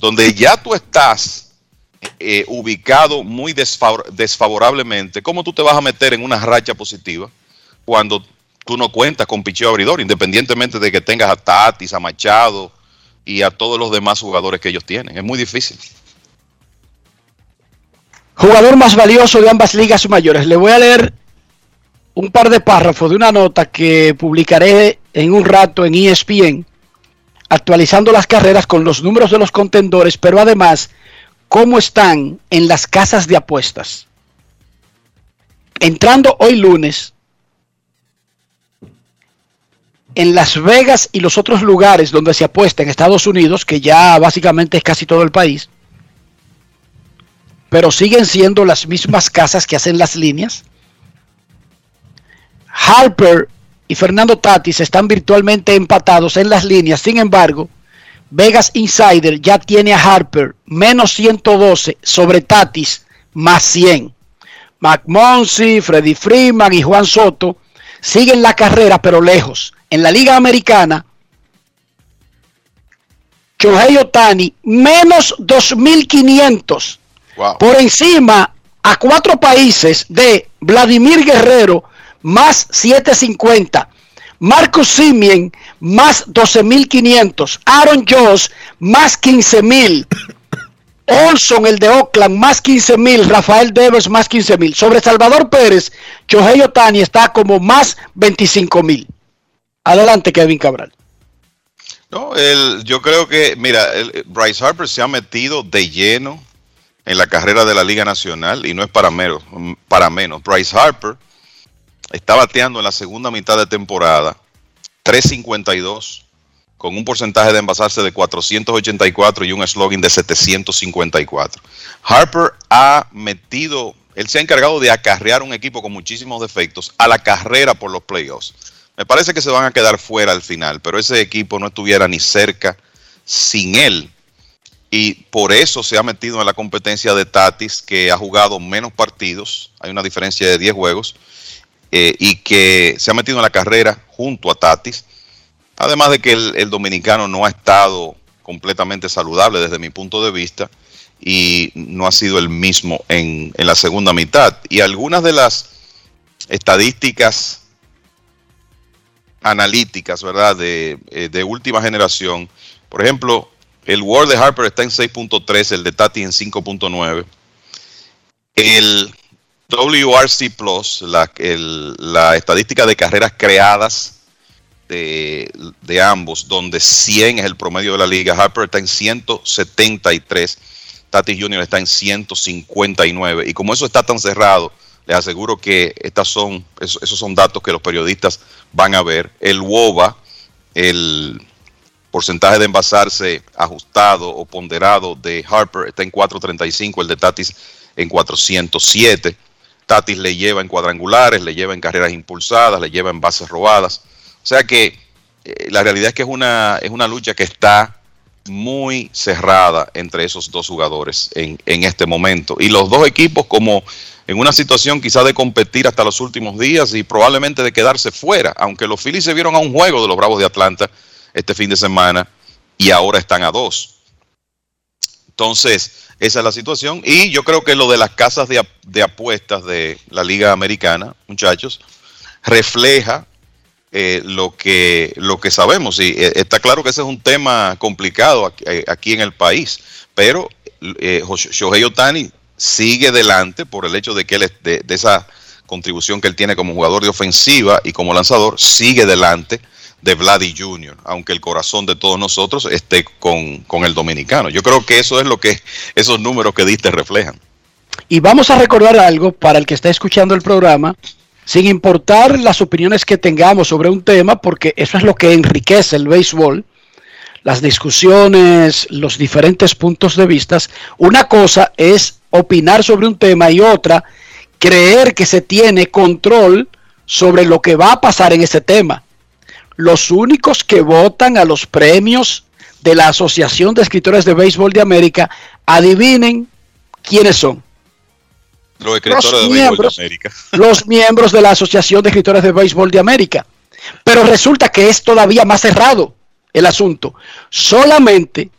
donde ya tú estás eh, ubicado muy desfavor- desfavorablemente, ¿cómo tú te vas a meter en una racha positiva cuando tú no cuentas con picheo abridor, independientemente de que tengas a Tatis, a Machado y a todos los demás jugadores que ellos tienen? Es muy difícil. Jugador más valioso de ambas ligas mayores. Le voy a leer un par de párrafos de una nota que publicaré en un rato en ESPN, actualizando las carreras con los números de los contendores, pero además cómo están en las casas de apuestas. Entrando hoy lunes, en Las Vegas y los otros lugares donde se apuesta en Estados Unidos, que ya básicamente es casi todo el país, pero siguen siendo las mismas casas que hacen las líneas. Harper y Fernando Tatis están virtualmente empatados en las líneas. Sin embargo, Vegas Insider ya tiene a Harper menos 112 sobre Tatis más 100. McMonsi, Freddy Freeman y Juan Soto siguen la carrera pero lejos. En la Liga Americana, Shohei Otani menos 2500 por encima a cuatro países de Vladimir Guerrero más 750, Marcus Simien más 12.500, Aaron Josh más 15.000, Olson el de Oakland más 15.000, Rafael Devers más 15.000. Sobre Salvador Pérez, Shohei Otani está como más 25.000. Adelante, Kevin Cabral. No, el- yo creo que, mira, el- Bryce Harper se ha metido de lleno en la carrera de la Liga Nacional y no es para menos. Para menos. Bryce Harper está bateando en la segunda mitad de temporada 352 con un porcentaje de envasarse de 484 y un slogan de 754. Harper ha metido, él se ha encargado de acarrear un equipo con muchísimos defectos a la carrera por los playoffs. Me parece que se van a quedar fuera al final, pero ese equipo no estuviera ni cerca sin él. Y por eso se ha metido en la competencia de Tatis, que ha jugado menos partidos, hay una diferencia de 10 juegos, eh, y que se ha metido en la carrera junto a Tatis. Además de que el, el dominicano no ha estado completamente saludable desde mi punto de vista y no ha sido el mismo en, en la segunda mitad. Y algunas de las estadísticas analíticas, ¿verdad? De, eh, de última generación. Por ejemplo, el Word de Harper está en 6.3, el de Tati en 5.9. El WRC Plus, la, estadística de carreras creadas de, ambos, donde 100 es el promedio de la liga, Harper está en 173, Tatis Jr. está en 159. Y como eso está tan cerrado, les aseguro que estas son, esos, esos son datos que los periodistas van a ver. El WOBA, el porcentaje de envasarse ajustado o ponderado de Harper está en 435, el de Tatis en 407. Tatis le lleva en cuadrangulares, le lleva en carreras impulsadas, le lleva en bases robadas. O sea que eh, la realidad es que es una, es una lucha que está muy cerrada entre esos dos jugadores en, en este momento. Y los dos equipos como en una situación quizá de competir hasta los últimos días y probablemente de quedarse fuera, aunque los Phillies se vieron a un juego de los Bravos de Atlanta este fin de semana y ahora están a dos. Entonces, esa es la situación. Y yo creo que lo de las casas de, de apuestas de la Liga Americana, muchachos, refleja eh, lo, que, lo que sabemos. Y eh, está claro que ese es un tema complicado aquí, eh, en el país, pero eh, Shohei Otani sigue delante por el hecho de que él de, de esa contribución que él tiene como jugador de ofensiva y como lanzador, sigue delante de Vladdy Jr., aunque el corazón de todos nosotros esté con, con el dominicano. Yo creo que eso es lo que esos números que diste reflejan. Y vamos a recordar algo para el que está escuchando el programa, sin importar las opiniones que tengamos sobre un tema, porque eso es lo que enriquece el béisbol, las discusiones, los diferentes puntos de vista. Una cosa es opinar sobre un tema y otra, creer que se tiene control sobre lo que va a pasar en ese tema. Los únicos que votan a los premios de la Asociación de Escritores de Béisbol de América, adivinen quiénes son. Los escritores Los de béisbol de miembros. América. los miembros de la Asociación de Escritores de Béisbol de América. Pero resulta que es todavía más cerrado el asunto. Solamente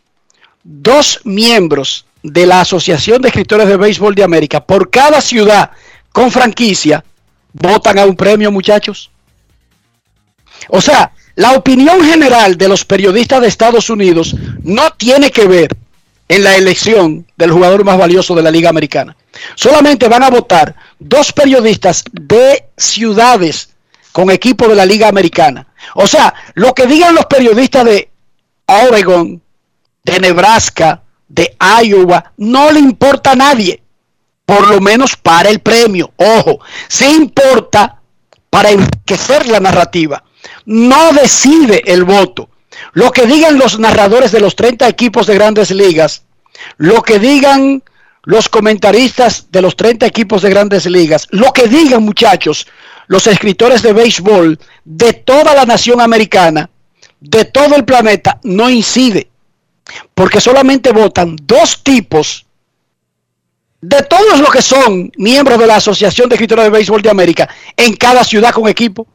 dos miembros de la Asociación de Escritores de Béisbol de América por cada ciudad con franquicia votan a un premio, muchachos. O sea, la opinión general de los periodistas de Estados Unidos no tiene que ver en la elección del jugador más valioso de la Liga Americana. Solamente van a votar dos periodistas de ciudades con equipo de la Liga Americana. O sea, lo que digan los periodistas de Oregon, de Nebraska, de Iowa, no le importa a nadie. Por lo menos para el premio. Ojo, sí importa para enriquecer la narrativa. No decide el voto. Lo que digan los narradores de los 30 equipos de grandes ligas, lo que digan los comentaristas de los 30 equipos de grandes ligas, lo que digan muchachos, los escritores de béisbol de toda la nación americana, de todo el planeta, no incide. Porque solamente votan dos tipos de todos los que son miembros de la Asociación de Escritores de Béisbol de América en cada ciudad con equipo.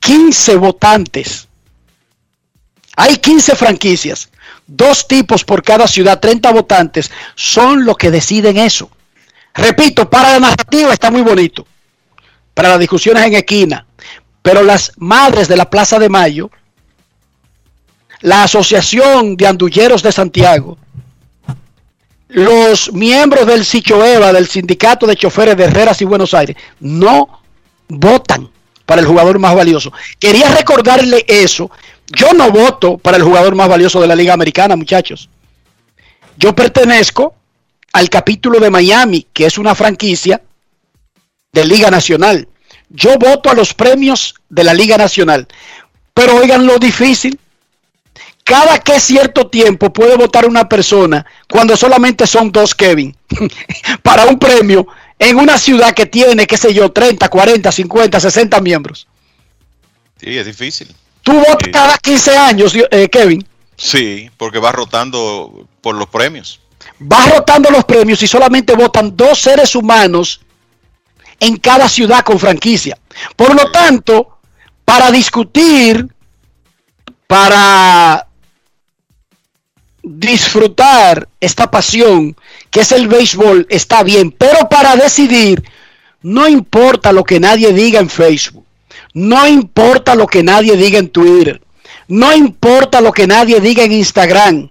15 votantes. Hay 15 franquicias, dos tipos por cada ciudad, 30 votantes, son los que deciden eso. Repito, para la narrativa está muy bonito, para las discusiones en esquina, pero las madres de la Plaza de Mayo, la Asociación de Andulleros de Santiago, los miembros del SICHOEVA, del Sindicato de Choferes de Herreras y Buenos Aires, no votan para el jugador más valioso. Quería recordarle eso. Yo no voto para el jugador más valioso de la Liga Americana, muchachos. Yo pertenezco al capítulo de Miami, que es una franquicia de Liga Nacional. Yo voto a los premios de la Liga Nacional. Pero oigan lo difícil. Cada que cierto tiempo puede votar una persona cuando solamente son dos Kevin para un premio en una ciudad que tiene, qué sé yo, 30, 40, 50, 60 miembros. Sí, es difícil. Tú votas cada 15 años, eh, Kevin. Sí, porque va rotando por los premios. Va rotando los premios y solamente votan dos seres humanos en cada ciudad con franquicia. Por lo tanto, para discutir, para disfrutar esta pasión que es el béisbol está bien, pero para decidir no importa lo que nadie diga en Facebook, no importa lo que nadie diga en Twitter, no importa lo que nadie diga en Instagram,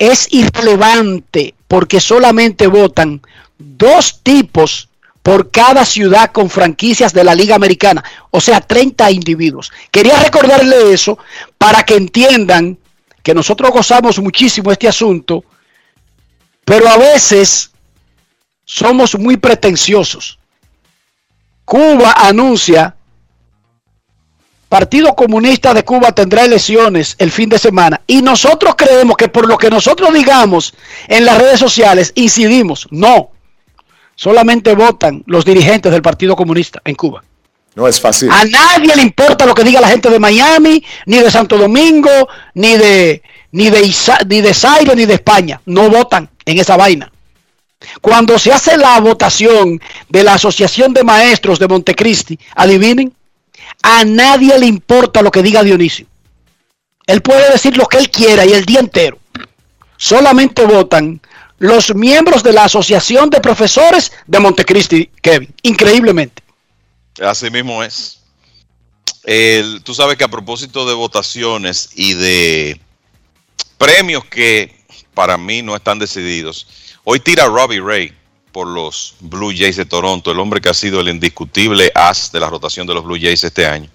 es irrelevante porque solamente votan dos tipos por cada ciudad con franquicias de la Liga Americana, o sea, 30 individuos. Quería recordarle eso para que entiendan que nosotros gozamos muchísimo este asunto, pero a veces somos muy pretenciosos. Cuba anuncia, Partido Comunista de Cuba tendrá elecciones el fin de semana y nosotros creemos que por lo que nosotros digamos en las redes sociales incidimos. No, solamente votan los dirigentes del Partido Comunista en Cuba. No es fácil. A nadie le importa lo que diga la gente de Miami, ni de Santo Domingo, ni de ni de ni de Zaire, ni de España. No votan en esa vaina. Cuando se hace la votación de la Asociación de Maestros de Montecristi, adivinen, a nadie le importa lo que diga Dionisio. Él puede decir lo que él quiera y el día entero. Solamente votan los miembros de la Asociación de Profesores de Montecristi, Kevin. Increíblemente. Así mismo es. El- tú sabes que a propósito de votaciones y de premios que para mí no están decididos, hoy tira Robbie Ray por los Blue Jays de Toronto, el hombre que ha sido el indiscutible as de la rotación de los Blue Jays este año.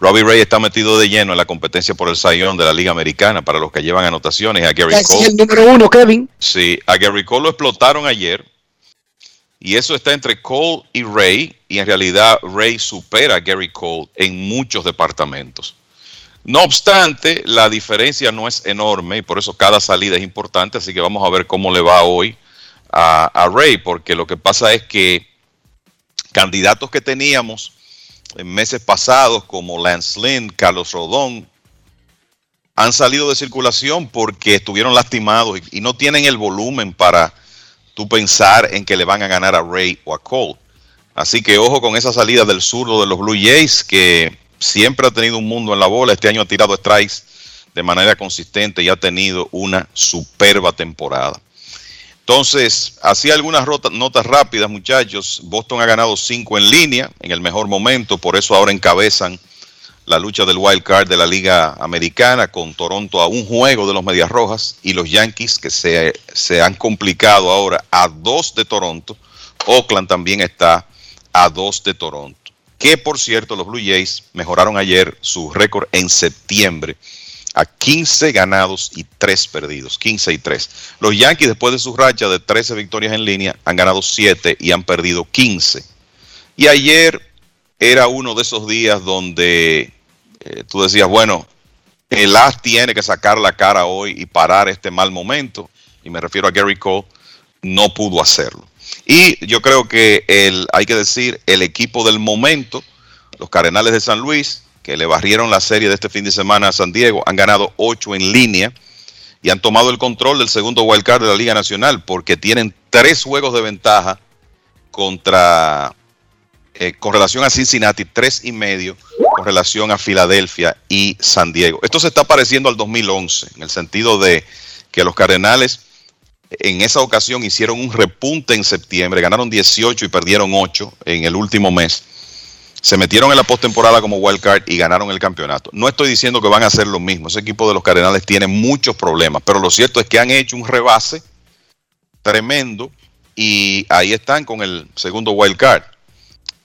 Robbie Ray está metido de lleno en la competencia por el Sayón de la Liga Americana para los que llevan anotaciones a Gary Ese es Cole. el número uno, Kevin. Sí, a Gary Cole lo explotaron ayer. Y eso está entre Cole y Ray. Y en realidad Ray supera a Gary Cole en muchos departamentos. No obstante, la diferencia no es enorme y por eso cada salida es importante. Así que vamos a ver cómo le va hoy a, a Ray. Porque lo que pasa es que candidatos que teníamos en meses pasados como Lance Lynn, Carlos Rodón, han salido de circulación porque estuvieron lastimados y, y no tienen el volumen para tú pensar en que le van a ganar a Ray o a Cole. Así que ojo con esa salida del zurdo de los Blue Jays que siempre ha tenido un mundo en la bola. Este año ha tirado strikes de manera consistente y ha tenido una superba temporada. Entonces, así algunas notas rápidas, muchachos. Boston ha ganado cinco en línea en el mejor momento, por eso ahora encabezan la lucha del wild card de la Liga Americana con Toronto a un juego de los Medias Rojas y los Yankees que se, se han complicado ahora a dos de Toronto. Oakland también está a dos de Toronto. Que por cierto, los Blue Jays mejoraron ayer su récord en septiembre a 15 ganados y 3 perdidos, 15 y 3. Los Yankees después de su racha de 13 victorias en línea han ganado 7 y han perdido 15. Y ayer era uno de esos días donde eh, tú decías, bueno, el As tiene que sacar la cara hoy y parar este mal momento, y me refiero a Gary Cole, no pudo hacerlo. Y yo creo que el, hay que decir, el equipo del momento, los Cardenales de San Luis, que le barrieron la serie de este fin de semana a San Diego, han ganado 8 en línea y han tomado el control del segundo wildcard de la Liga Nacional porque tienen tres juegos de ventaja contra eh, con relación a Cincinnati, tres y medio con relación a Filadelfia y San Diego. Esto se está pareciendo al 2011 en el sentido de que los Cardenales en esa ocasión hicieron un repunte en septiembre, ganaron 18 y perdieron 8 en el último mes. Se metieron en la postemporada como wildcard y ganaron el campeonato. No estoy diciendo que van a hacer lo mismo. Ese equipo de los Cardenales tiene muchos problemas, pero lo cierto es que han hecho un rebase tremendo y ahí están con el segundo wild card.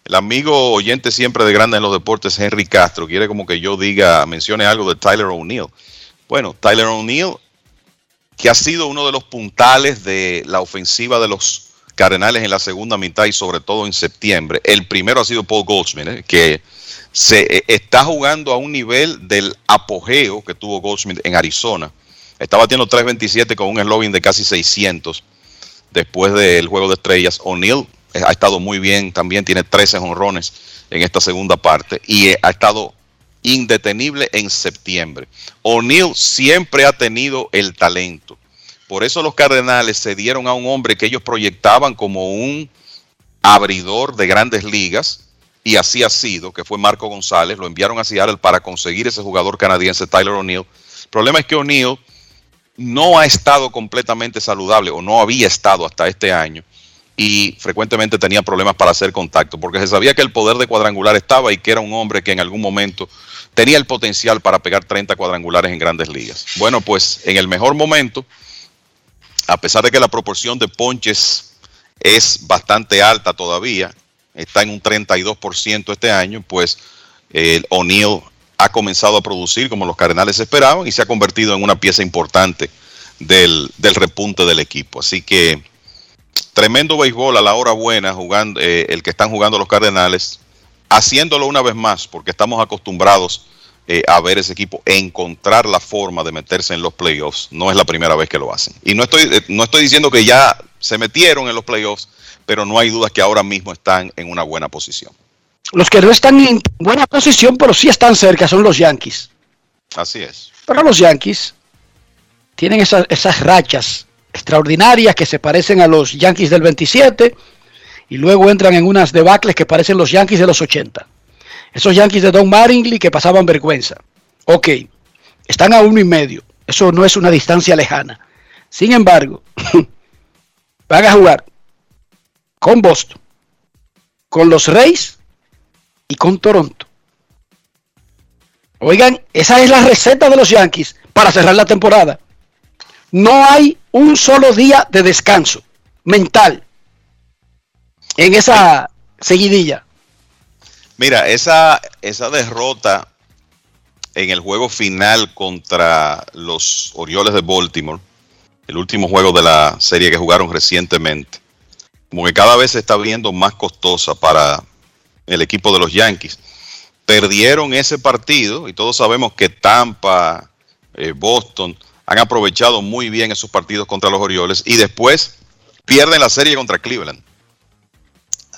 El amigo oyente siempre de Grandes en los Deportes, Henry Castro, quiere como que yo diga, mencione algo de Tyler O'Neill. Bueno, Tyler O'Neill, que ha sido uno de los puntales de la ofensiva de los Cardenales en la segunda mitad y sobre todo en septiembre. El primero ha sido Paul Goldsmith, ¿eh? que se eh, está jugando a un nivel del apogeo que tuvo Goldsmith en Arizona. Está batiendo 3.27 con un eslogan de casi 600 después del juego de estrellas. O'Neill ha estado muy bien, también tiene 13 honrones en esta segunda parte y eh, ha estado indetenible en septiembre. O'Neill siempre ha tenido el talento. Por eso los Cardenales se dieron a un hombre que ellos proyectaban como un abridor de grandes ligas, y así ha sido, que fue Marco González. Lo enviaron a Seattle para conseguir ese jugador canadiense, Tyler O'Neill. El problema es que O'Neill no ha estado completamente saludable o no había estado hasta este año y frecuentemente tenía problemas para hacer contacto porque se sabía que el poder de cuadrangular estaba y que era un hombre que en algún momento tenía el potencial para pegar 30 cuadrangulares en grandes ligas. Bueno, pues en el mejor momento, a pesar de que la proporción de ponches es bastante alta todavía, está en un 32% este año, pues el O'Neill ha comenzado a producir como los Cardenales esperaban y se ha convertido en una pieza importante del, del repunte del equipo. Así que tremendo béisbol a la hora buena jugando eh, el que están jugando los Cardenales, haciéndolo una vez más porque estamos acostumbrados eh, a ver ese equipo encontrar la forma de meterse en los playoffs. No es la primera vez que lo hacen. Y no estoy, eh, no estoy diciendo que ya se metieron en los playoffs, pero no hay dudas que ahora mismo están en una buena posición. Los que no están en buena posición, pero sí están cerca, son los Yankees. Así es. Pero los Yankees tienen esas, esas rachas extraordinarias que se parecen a los Yankees del 27 y luego entran en unas debacles que parecen los Yankees de los 80. Esos Yankees de Don Mattingly que pasaban vergüenza. Ok, están a uno y medio. Eso no es una distancia lejana. Sin embargo, van a jugar con Boston, con los Reyes y con Toronto. Oigan, esa es la receta de los Yankees para cerrar la temporada. No hay un solo día de descanso mental en esa seguidilla. Mira, esa, esa derrota en el juego final contra los Orioles de Baltimore, el último juego de la serie que jugaron recientemente, como que cada vez se está viendo más costosa para el equipo de los Yankees. Perdieron ese partido y todos sabemos que Tampa, eh, Boston han aprovechado muy bien esos partidos contra los Orioles y después pierden la serie contra Cleveland.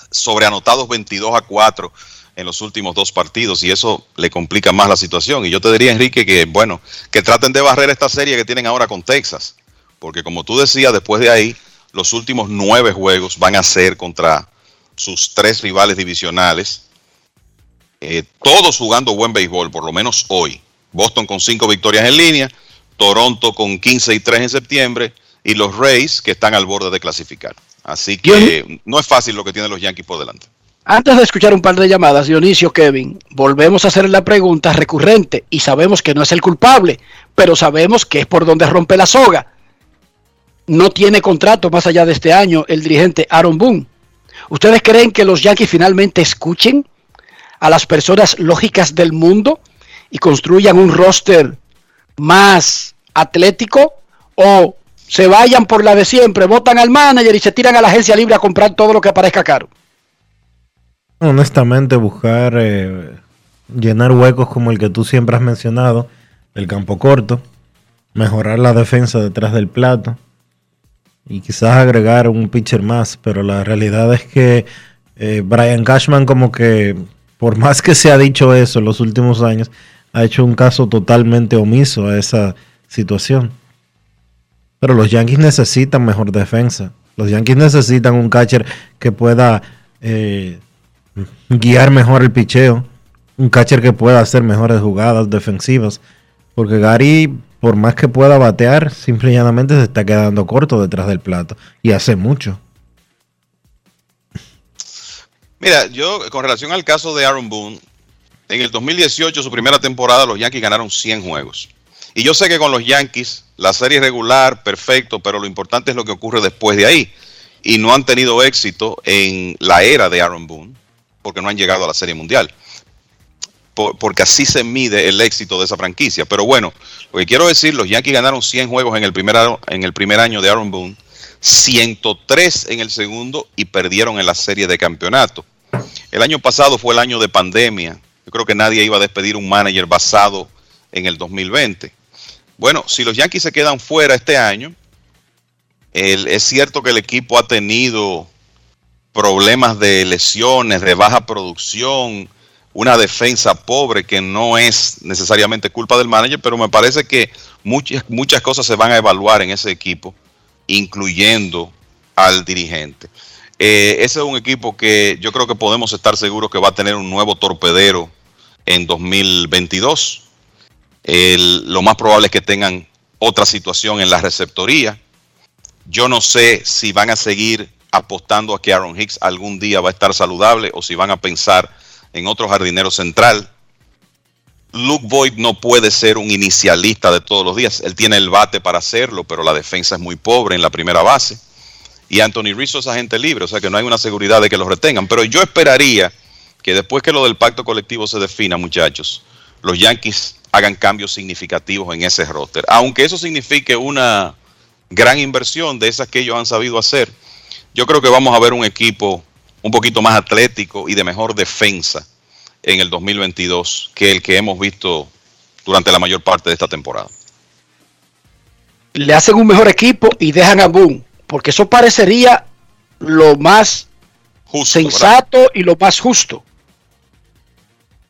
Sobreanotados 22 a 4 en los últimos dos partidos y eso le complica más la situación. Y yo te diría, Enrique, que bueno, que traten de barrer esta serie que tienen ahora con Texas, porque como tú decías, después de ahí, los últimos nueve juegos van a ser contra sus tres rivales divisionales, eh, todos jugando buen béisbol, por lo menos hoy. Boston con cinco victorias en línea, Toronto con 15 y 3 en septiembre y los Rays que están al borde de clasificar. Así que no es fácil lo que tienen los Yankees por delante. Antes de escuchar un par de llamadas, Dionisio, Kevin, volvemos a hacer la pregunta recurrente y sabemos que no es el culpable, pero sabemos que es por donde rompe la soga. No tiene contrato más allá de este año el dirigente Aaron Boone. ¿Ustedes creen que los Yankees finalmente escuchen a las personas lógicas del mundo y construyan un roster más atlético o se vayan por la de siempre, votan al manager y se tiran a la agencia libre a comprar todo lo que aparezca caro? Honestamente, buscar eh, llenar huecos como el que tú siempre has mencionado, el campo corto, mejorar la defensa detrás del plato y quizás agregar un pitcher más, pero la realidad es que eh, Brian Cashman como que, por más que se ha dicho eso en los últimos años, ha hecho un caso totalmente omiso a esa situación. Pero los Yankees necesitan mejor defensa. Los Yankees necesitan un catcher que pueda eh, guiar mejor el picheo. Un catcher que pueda hacer mejores jugadas defensivas. Porque Gary, por más que pueda batear, simple y llanamente se está quedando corto detrás del plato. Y hace mucho. Mira, yo con relación al caso de Aaron Boone, en el 2018, su primera temporada, los Yankees ganaron 100 juegos. Y yo sé que con los Yankees, la serie regular, perfecto, pero lo importante es lo que ocurre después de ahí. Y no han tenido éxito en la era de Aaron Boone, porque no han llegado a la serie mundial. porque así se mide el éxito de esa franquicia. Pero bueno, lo que quiero decir, los Yankees ganaron 100 juegos en el primer, en el primer año de Aaron Boone, 103 en el segundo y perdieron en la serie de campeonato. El año pasado fue el año de pandemia. Yo creo que nadie iba a despedir un manager basado en el 2020. Bueno, si los Yankees se quedan fuera este año, es cierto que el equipo ha tenido problemas de lesiones, de baja producción, una defensa pobre que no es necesariamente culpa del manager, pero me parece que muchas, muchas cosas se van a evaluar en ese equipo, incluyendo al dirigente. Eh, ese es un equipo que yo creo que podemos estar seguros que va a tener un nuevo torpedero en 2022 lo más probable es que tengan otra situación en la receptoría. Yo no sé si van a seguir apostando a que Aaron Hicks algún día va a estar saludable o si van a pensar en otro jardinero central. Luke Boyd no puede ser un inicialista de todos los días. Él tiene el bate para hacerlo, pero la defensa es muy pobre en la primera base. Y Anthony Rizzo es agente libre, o sea que no hay una seguridad de que lo retengan. Pero yo esperaría que después que lo del pacto colectivo se defina, muchachos, los Yankees hagan cambios significativos en ese roster. Aunque eso signifique una gran inversión de esas que ellos han sabido hacer, yo creo que vamos a ver un equipo un poquito más atlético y de mejor defensa en el 2022 que el que hemos visto durante la mayor parte de esta temporada. Le hacen un mejor equipo y dejan a Boone, porque eso parecería lo más sensato y lo más justo.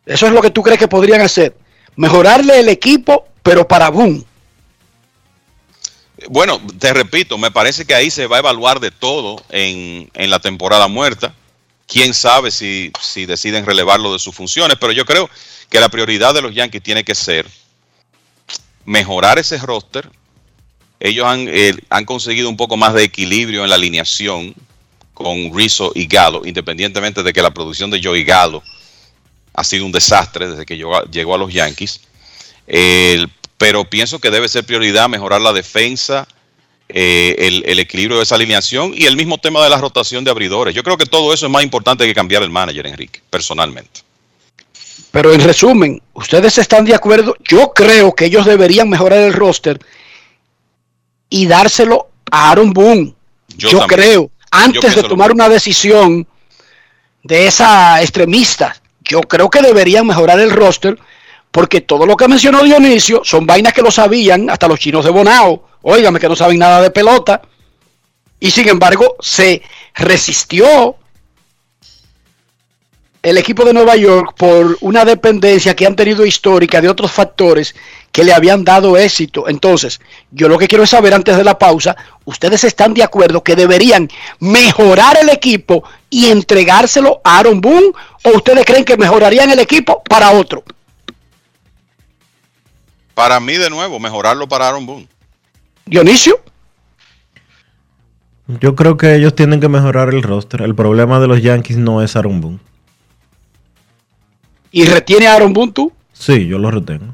Eso es lo que tú crees que podrían hacer. Mejorarle el equipo, pero para boom. Bueno, te repito, me parece que ahí se va a evaluar de todo en, en la temporada muerta. Quién sabe si, si deciden relevarlo de sus funciones, pero yo creo que la prioridad de los Yankees tiene que ser mejorar ese roster. Ellos han, eh, han conseguido un poco más de equilibrio en la alineación con Rizzo y Galo, independientemente de que la producción de Joey Galo ha sido un desastre desde que llegó a, los Yankees. Pero pienso que debe ser prioridad mejorar la defensa, eh, el, el equilibrio de esa alineación y el mismo tema de la rotación de abridores. Yo creo que todo eso es más importante que cambiar el manager, Enrique, personalmente. Pero en resumen, ¿ustedes están de acuerdo? Yo creo que ellos deberían mejorar el roster y dárselo a Aaron Boone. Yo creo, antes de tomar una decisión de esa extremista, yo creo que deberían mejorar el roster porque todo lo que mencionó Dionisio son vainas que lo sabían hasta los chinos de Bonao. Óigame que no saben nada de pelota. Y sin embargo, se resistió el equipo de Nueva York por una dependencia que han tenido histórica de otros factores que le habían dado éxito. Entonces, yo lo que quiero es saber antes de la pausa, ¿ustedes están de acuerdo que deberían mejorar el equipo y entregárselo a Aaron Boone? ¿O ustedes creen que mejorarían el equipo para otro? Para mí, de nuevo, mejorarlo para Aaron Boone. Dionisio. Yo creo que ellos tienen que mejorar el roster. El problema de los Yankees no es Aaron Boone. ¿Y retiene a Aaron Boone tú? Sí, yo lo retengo.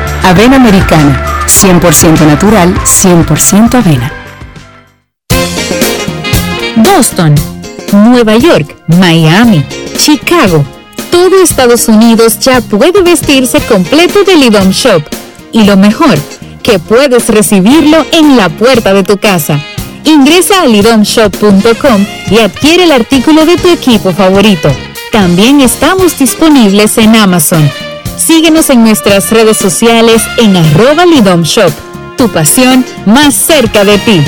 Avena americana, 100% natural, 100% avena. Boston, Nueva York, Miami, Chicago. Todo Estados Unidos ya puede vestirse completo de Lidom Shop. Y lo mejor, que puedes recibirlo en la puerta de tu casa. Ingresa a lidomshop.com y adquiere el artículo de tu equipo favorito. También estamos disponibles en Amazon. Síguenos en nuestras redes sociales en arroba Lidom Shop. Tu pasión más cerca de ti.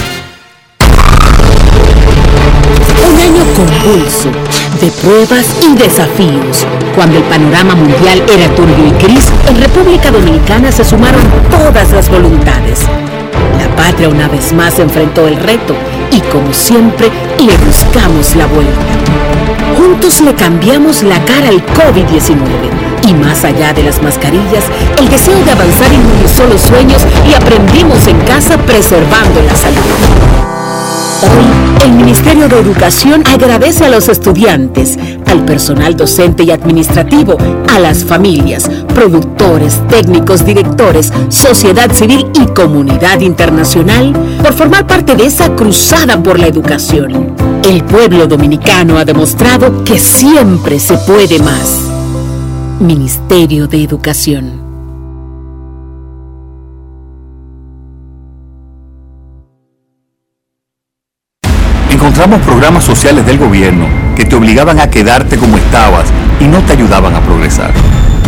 Un año convulso de pruebas y desafíos. Cuando el panorama mundial era turbio y gris, en República Dominicana se sumaron todas las voluntades. Patria una vez más enfrentó el reto y como siempre le buscamos la vuelta. Juntos le cambiamos la cara al COVID-19 y más allá de las mascarillas, el deseo de avanzar inmunizó los sueños y aprendimos en casa preservando la salud. Hoy, el Ministerio de Educación agradece a los estudiantes, al personal docente y administrativo, a las familias, productores, técnicos, directores, sociedad civil y comunidad internacional por formar parte de esa cruzada por la educación. El pueblo dominicano ha demostrado que siempre se puede más. Ministerio de Educación. Encontramos programas sociales del gobierno que te obligaban a quedarte como estabas y no te ayudaban a progresar.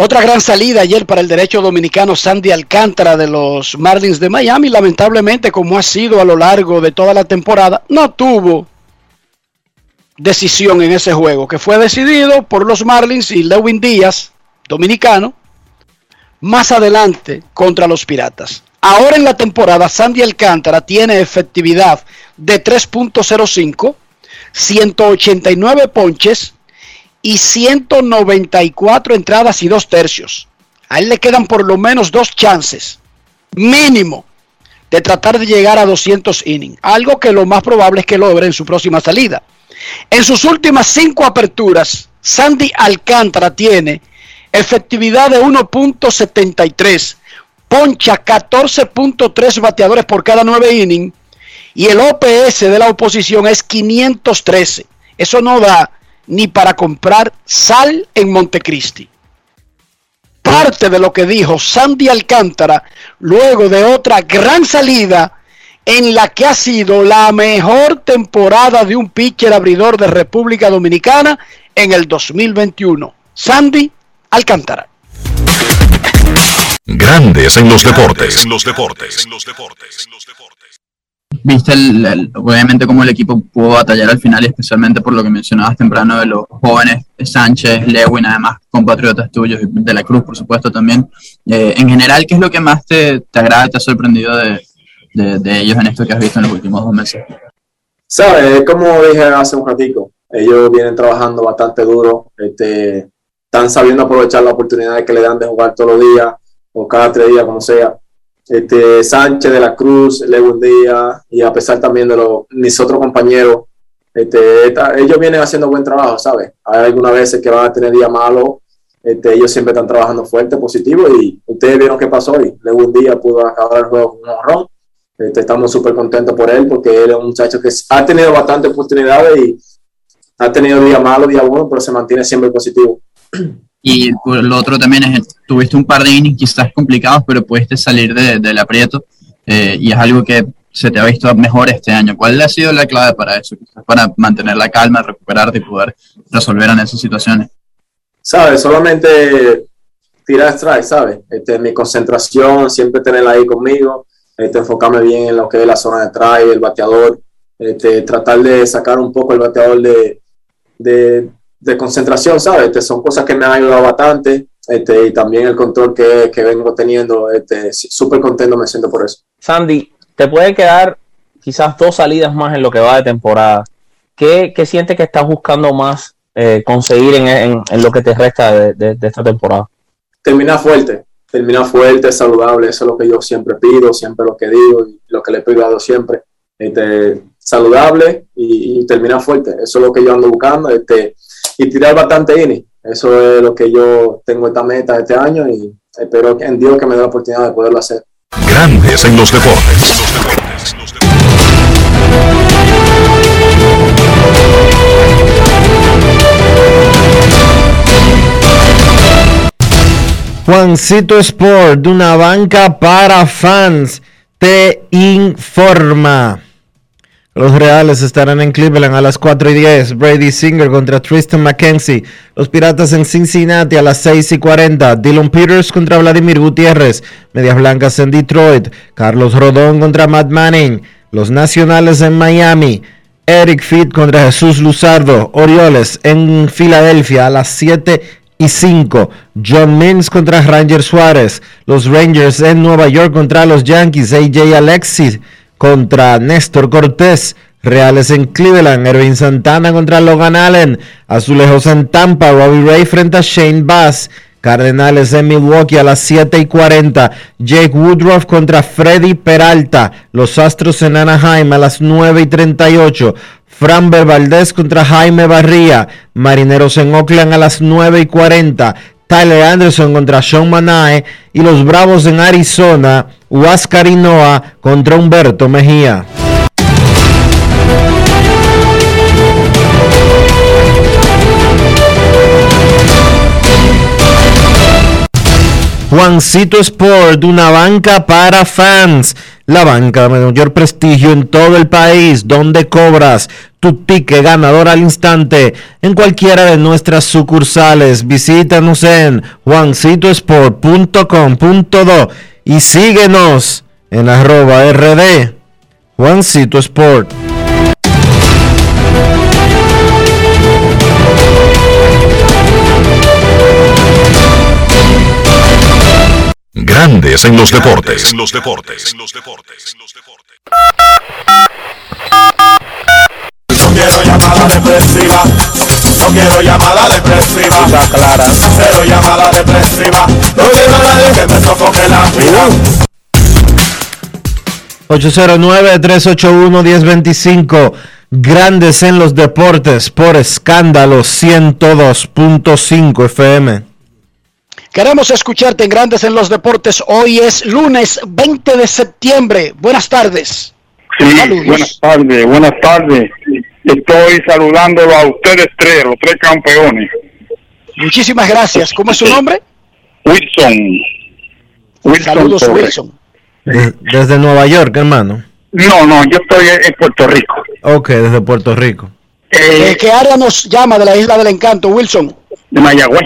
Otra gran salida ayer para el derecho dominicano Sandy Alcántara de los Marlins de Miami. Lamentablemente, como ha sido a lo largo de toda la temporada, no tuvo decisión en ese juego, que fue decidido por los Marlins y Lewin Díaz, dominicano, más adelante contra los Piratas. Ahora en la temporada, Sandy Alcántara tiene efectividad de 3.05, 189 ponches y 194 entradas y dos tercios. A él le quedan por lo menos dos chances, mínimo, de tratar de llegar a 200 innings. Algo que lo más probable es que logre en su próxima salida. En sus últimas cinco aperturas, Sandy Alcántara tiene efectividad de 1.73, poncha 14.3 bateadores por cada nueve innings y el OPS de la oposición es 513. Eso no da ni para comprar sal en Montecristi. Parte de lo que dijo Sandy Alcántara luego de otra gran salida en la que ha sido la mejor temporada de un pitcher abridor de República Dominicana en el 2021. Sandy Alcántara. Grandes en los deportes. En los deportes. En los deportes. Viste el- obviamente cómo el equipo pudo batallar al final y especialmente por lo que mencionabas temprano de los jóvenes Sánchez, Lewin, además compatriotas tuyos de la Cruz, por supuesto también. Eh, en general, ¿qué es lo que más te, te agrada te ha sorprendido de, de- ellos en esto que has visto en los últimos dos meses? ¿Sabes? Como dije hace un ratico, ellos vienen trabajando bastante duro, este, están sabiendo aprovechar las oportunidades que le dan de jugar todos los días o cada tres días, como sea. Este, Sánchez de la Cruz, Lewin Díaz y a pesar también de los, mis otros compañeros, este, esta- ellos vienen haciendo buen trabajo, ¿sabes? Hay algunas veces que van a tener días malos, este, ellos siempre están trabajando fuerte, positivo y ustedes vieron qué pasó hoy. Lewin Díaz pudo acabar el juego con un honrón. Este, estamos súper contentos por él porque él es un muchacho que ha tenido bastantes oportunidades y ha tenido días malos, días buenos, pero se mantiene siempre positivo. Y por lo otro también es, tuviste un par de innings quizás complicados, pero pudiste salir de- del aprieto eh, y es algo que se te ha visto mejor este año. ¿Cuál ha sido la clave para eso? Quizás para mantener la calma, recuperarte y poder resolver en esas situaciones. ¿Sabes? Solamente tirar strike, ¿sabes? Este, mi concentración, siempre tenerla ahí conmigo, este, enfocarme bien en lo que es la zona de strike, el bateador, este, tratar de sacar un poco el bateador de, de, de concentración, ¿sabes? Este, son cosas que me han ayudado bastante este, y también el control que, que vengo teniendo, este, súper contento me siento por eso. Sandy, te puede quedar quizás dos salidas más en lo que va de temporada. ¿Qué, qué sientes que estás buscando más eh, conseguir en, en- en lo que te resta de, de- de esta temporada? terminar fuerte, terminar fuerte, saludable, eso es lo que yo siempre pido, siempre lo que digo y lo que le he pedido siempre. Este, saludable y, y terminar fuerte, eso es lo que yo ando buscando, este, y tirar bastante inning, eso es lo que yo tengo esta meta este año y espero en Dios que me dé la oportunidad de poderlo hacer. Grandes en los deportes. Juancito Sport, de una banca para fans, te informa. Los Reales estarán en Cleveland a las 4 y 10. Brady Singer contra Tristan McKenzie. Los Piratas en Cincinnati a las 6 y 40. Dylan Peters contra Vladimir Gutiérrez. Medias Blancas en Detroit. Carlos Rodón contra Matt Manning. Los Nacionales en Miami. Eric Fit contra Jesús Luzardo. Orioles en Filadelfia a las 7 y 5. John Means contra Ranger Suárez. Los Rangers en Nueva York contra los Yankees. AJ Alexis contra Néstor Cortés. Reales en Cleveland. Ervin Santana contra Logan Allen. Azulejos en Tampa. Robbie Ray frente a Shane Bass. Cardenales en Milwaukee a las 7 y 40. Jake Woodruff contra Freddy Peralta. Los Astros en Anaheim a las 9 y 38. Framber Valdez contra Jaime Barría. Marineros en Oakland a las 9 y 40. Tyler Anderson contra Sean Manae. Y los Bravos en Arizona. Huáscar Noah contra Humberto Mejía. Juancito Sport, una banca para fans. La banca de mayor prestigio en todo el país, donde cobras tu ticket ganador al instante en cualquiera de nuestras sucursales. Visítanos en juancitosport.com.do y síguenos en arroba rd Juancito Sport. Grandes en los deportes. En los deportes. En los deportes. No quiero llamada depresiva. No quiero llamada depresiva. clara. Cero llamada depresiva. No quiero a nadie que me sofoque la vida. 809-381-1025. Grandes en los deportes por escándalo 102.5 FM. Queremos escucharte en Grandes en los Deportes. Hoy es lunes 20 de septiembre. Buenas tardes. Sí, buenas tardes, buenas tardes. Estoy saludándolo a ustedes tres, los tres campeones. Muchísimas gracias. ¿Cómo es su nombre? Wilson. Wilson Saludos, Torres. Wilson. De- desde Nueva York, hermano. No, no, yo estoy en Puerto Rico. Ok, desde Puerto Rico. ¿De qué área nos llama de la Isla del Encanto, Wilson? De Mayagüez.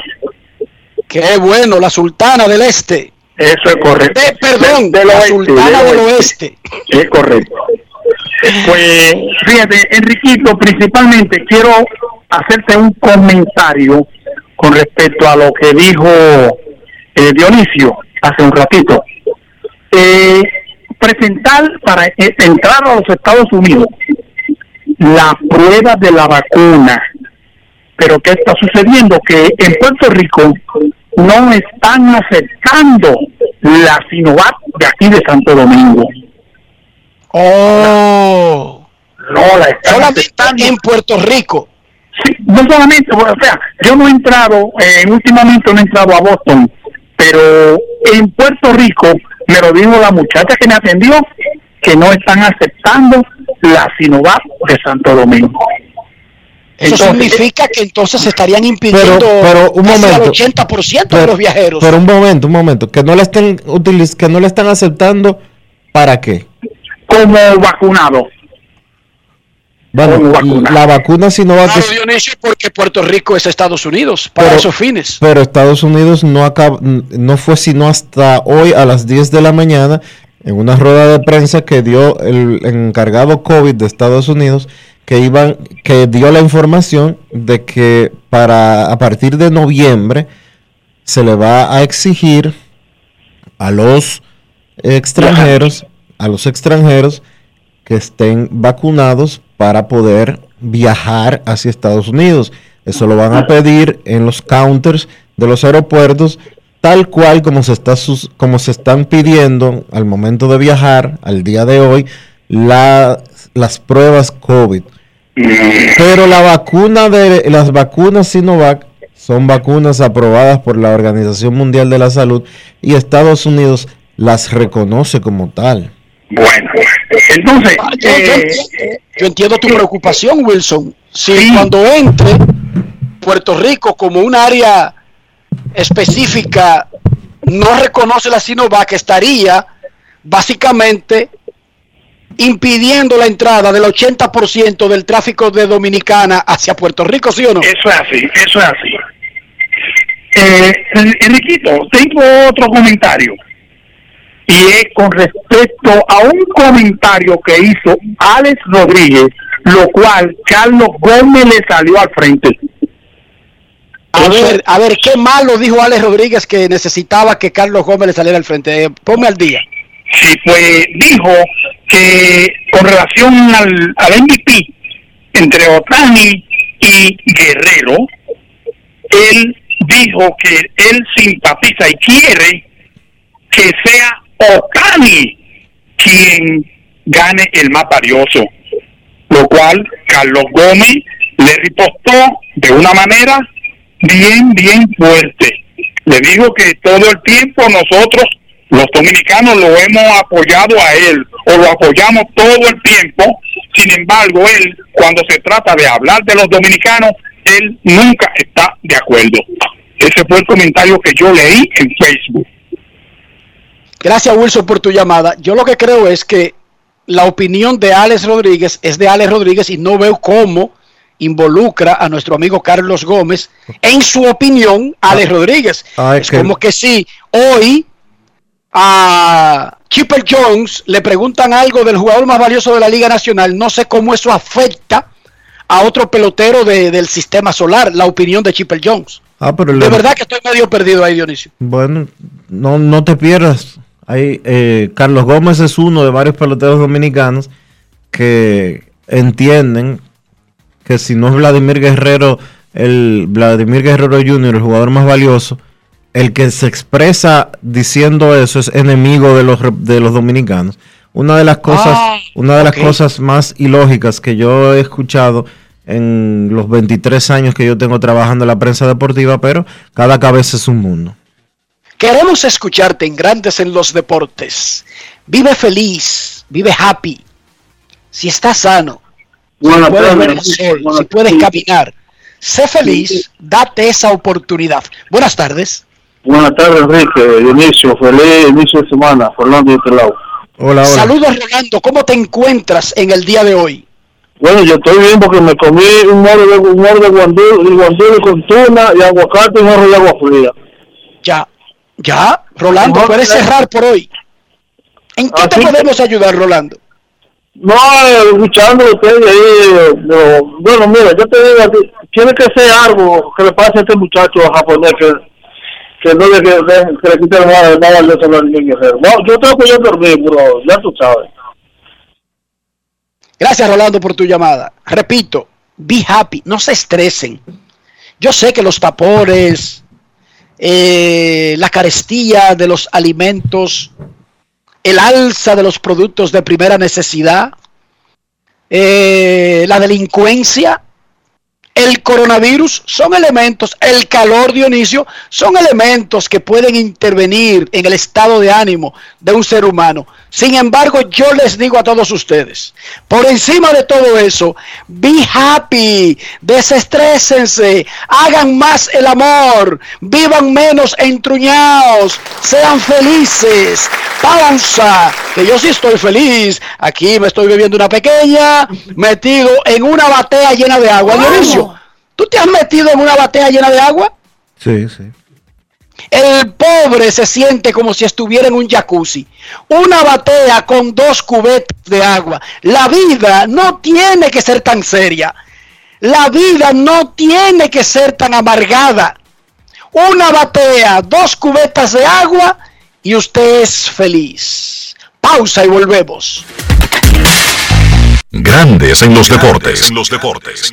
Qué bueno, la Sultana del Este. Eso es correcto. De, perdón, De- la oeste, Sultana del del oeste. Oeste. Es correcto. Pues fíjate, Enriquito, principalmente quiero hacerte un comentario con respecto a lo que dijo eh, Dionisio hace un ratito. Eh, presentar para eh, entrar a los Estados Unidos la prueba de la vacuna. Pero ¿qué está sucediendo? Que en Puerto Rico no están aceptando la Sinovac de aquí de Santo Domingo. Oh. No la están Solamente en Puerto Rico. Sí, no solamente, o sea, yo no he entrado, eh, últimamente no he entrado a Boston, pero en Puerto Rico me lo dijo la muchacha que me atendió que no están aceptando la Sinovac de Santo Domingo. Eso Entonces, significa que entonces estarían impidiendo Pero, pero un momento. 80% de Pero- los viajeros. Pero un momento, un momento. Que no la estén utiliz que no la están aceptando. ¿Para qué? Como vacunado. Bueno, la vacuna Sinovac Claro, es- Dionisio, porque Puerto Rico es Estados Unidos para Pero- esos fines. Pero Estados Unidos no acaba, no fue sino hasta hoy a las 10 de la mañana en una rueda de prensa que dio el encargado COVID de Estados Unidos que iban que dio la información de que para a partir de noviembre se le va a exigir a los extranjeros, a los extranjeros que estén vacunados para poder viajar hacia Estados Unidos. Eso lo van a pedir en los counters de los aeropuertos, tal cual como se, está sus- como se están pidiendo al momento de viajar, al día de hoy, la- las pruebas COVID. Pero la vacuna de las vacunas Sinovac son vacunas aprobadas por la Organización Mundial de la Salud y Estados Unidos las reconoce como tal. Bueno, entonces, Ah, yo, yo eh, entiendo, yo entiendo tu preocupación, Wilson. Si cuando entre Puerto Rico como un área específica no reconoce la Sinovac, estaría básicamente impidiendo la entrada del 80% del tráfico de Dominicana hacia Puerto Rico, ¿sí o no? Eso es así, eso es así. Eh, En- Enriquito, tengo otro comentario. Y es con respecto a un comentario que hizo Alex Rodríguez, lo cual Carlos Gómez le salió al frente. A ver, a ver, qué malo dijo Alex Rodríguez que necesitaba que Carlos Gómez le saliera al frente. Eh, Ponme al día. Sí, pues dijo que con relación al, al MVP entre Otani y Guerrero, él dijo que él simpatiza y quiere que sea Otani quien gane el más valioso, lo cual Carlos Gómez le ripostó de una manera bien, bien fuerte. Le dijo que todo el tiempo nosotros, los dominicanos, lo hemos apoyado a él o lo apoyamos todo el tiempo. Sin embargo, él, cuando se trata de hablar de los dominicanos, él nunca está de acuerdo. Ese fue el comentario que yo leí en Facebook. Gracias, Wilson, por tu llamada. Yo lo que creo es que la opinión de Alex Rodríguez es de Alex Rodríguez y no veo cómo involucra a nuestro amigo Carlos Gómez en su opinión, Alex Rodríguez. Ah, es que- como que si hoy a Chipper Jones le preguntan algo del jugador más valioso de la Liga Nacional, no sé cómo eso afecta a otro pelotero de- del sistema solar, la opinión de Chipper Jones. Ah, pero De le- verdad que estoy medio perdido ahí, Dionisio. Bueno, no, no te pierdas. Hay, eh, Carlos Gómez es uno de varios peloteros dominicanos que entienden que si no es Vladimir Guerrero el Vladimir Guerrero Jr., el jugador más valioso, el que se expresa diciendo eso es enemigo de los, de los dominicanos. Una de las cosas, una de las cosas más ilógicas que yo he escuchado en los 23 años que yo tengo trabajando en la prensa deportiva, pero cada cabeza es un mundo. Queremos escucharte en Grandes en los Deportes. Vive feliz, vive happy. Si estás sano, si puedes tardes, ver el Enrique. sol, Buenas si puedes caminar, sé feliz, date esa oportunidad. Buenas tardes. Buenas tardes, Enrique. Dionisio, feliz inicio de semana. Fernando de este lado. Hola, Saludos, Rolando. ¿Cómo te encuentras en el día de hoy? Bueno, yo estoy bien porque me comí un moro de, un moro de guandul, de guandul con tuna y aguacate y un arroz de agua fría. Ya, ya, Rolando, No, puedes cerrar por hoy. ¿En qué te Así que- podemos ayudar, Rolando? No, eh, escuchando a ustedes ahí, eh, bueno, mira, yo te digo, a ti, tiene que ser algo que le pase a este muchacho japonés que, que no le, que, que le quite nada, nada de eso niño guerrero. No, yo tengo que yo dormir, pero ya tú sabes. Gracias, Rolando, por tu llamada. Repito, be happy, no se estresen. Yo sé que los tapones, eh, la carestía de los alimentos, el alza de los productos de primera necesidad, eh, la delincuencia, el coronavirus son elementos, el calor Dionisio, son elementos que pueden intervenir en el estado de ánimo de un ser humano. Sin embargo, yo les digo a todos ustedes, por encima de todo eso, be happy, desestrésense, hagan más el amor, vivan menos entruñados, sean felices. Pausa, que yo sí estoy feliz. Aquí me estoy bebiendo una pequeña, metido en una batea llena de agua. Dionisio, ¿tú te has metido en una batea llena de agua? Sí, sí. El pobre se siente como si estuviera en un jacuzzi. Una batea con dos cubetas de agua. La vida no tiene que ser tan seria. La vida no tiene que ser tan amargada. Una batea, dos cubetas de agua y usted es feliz. Pausa y volvemos. Grandes en los deportes. En los deportes.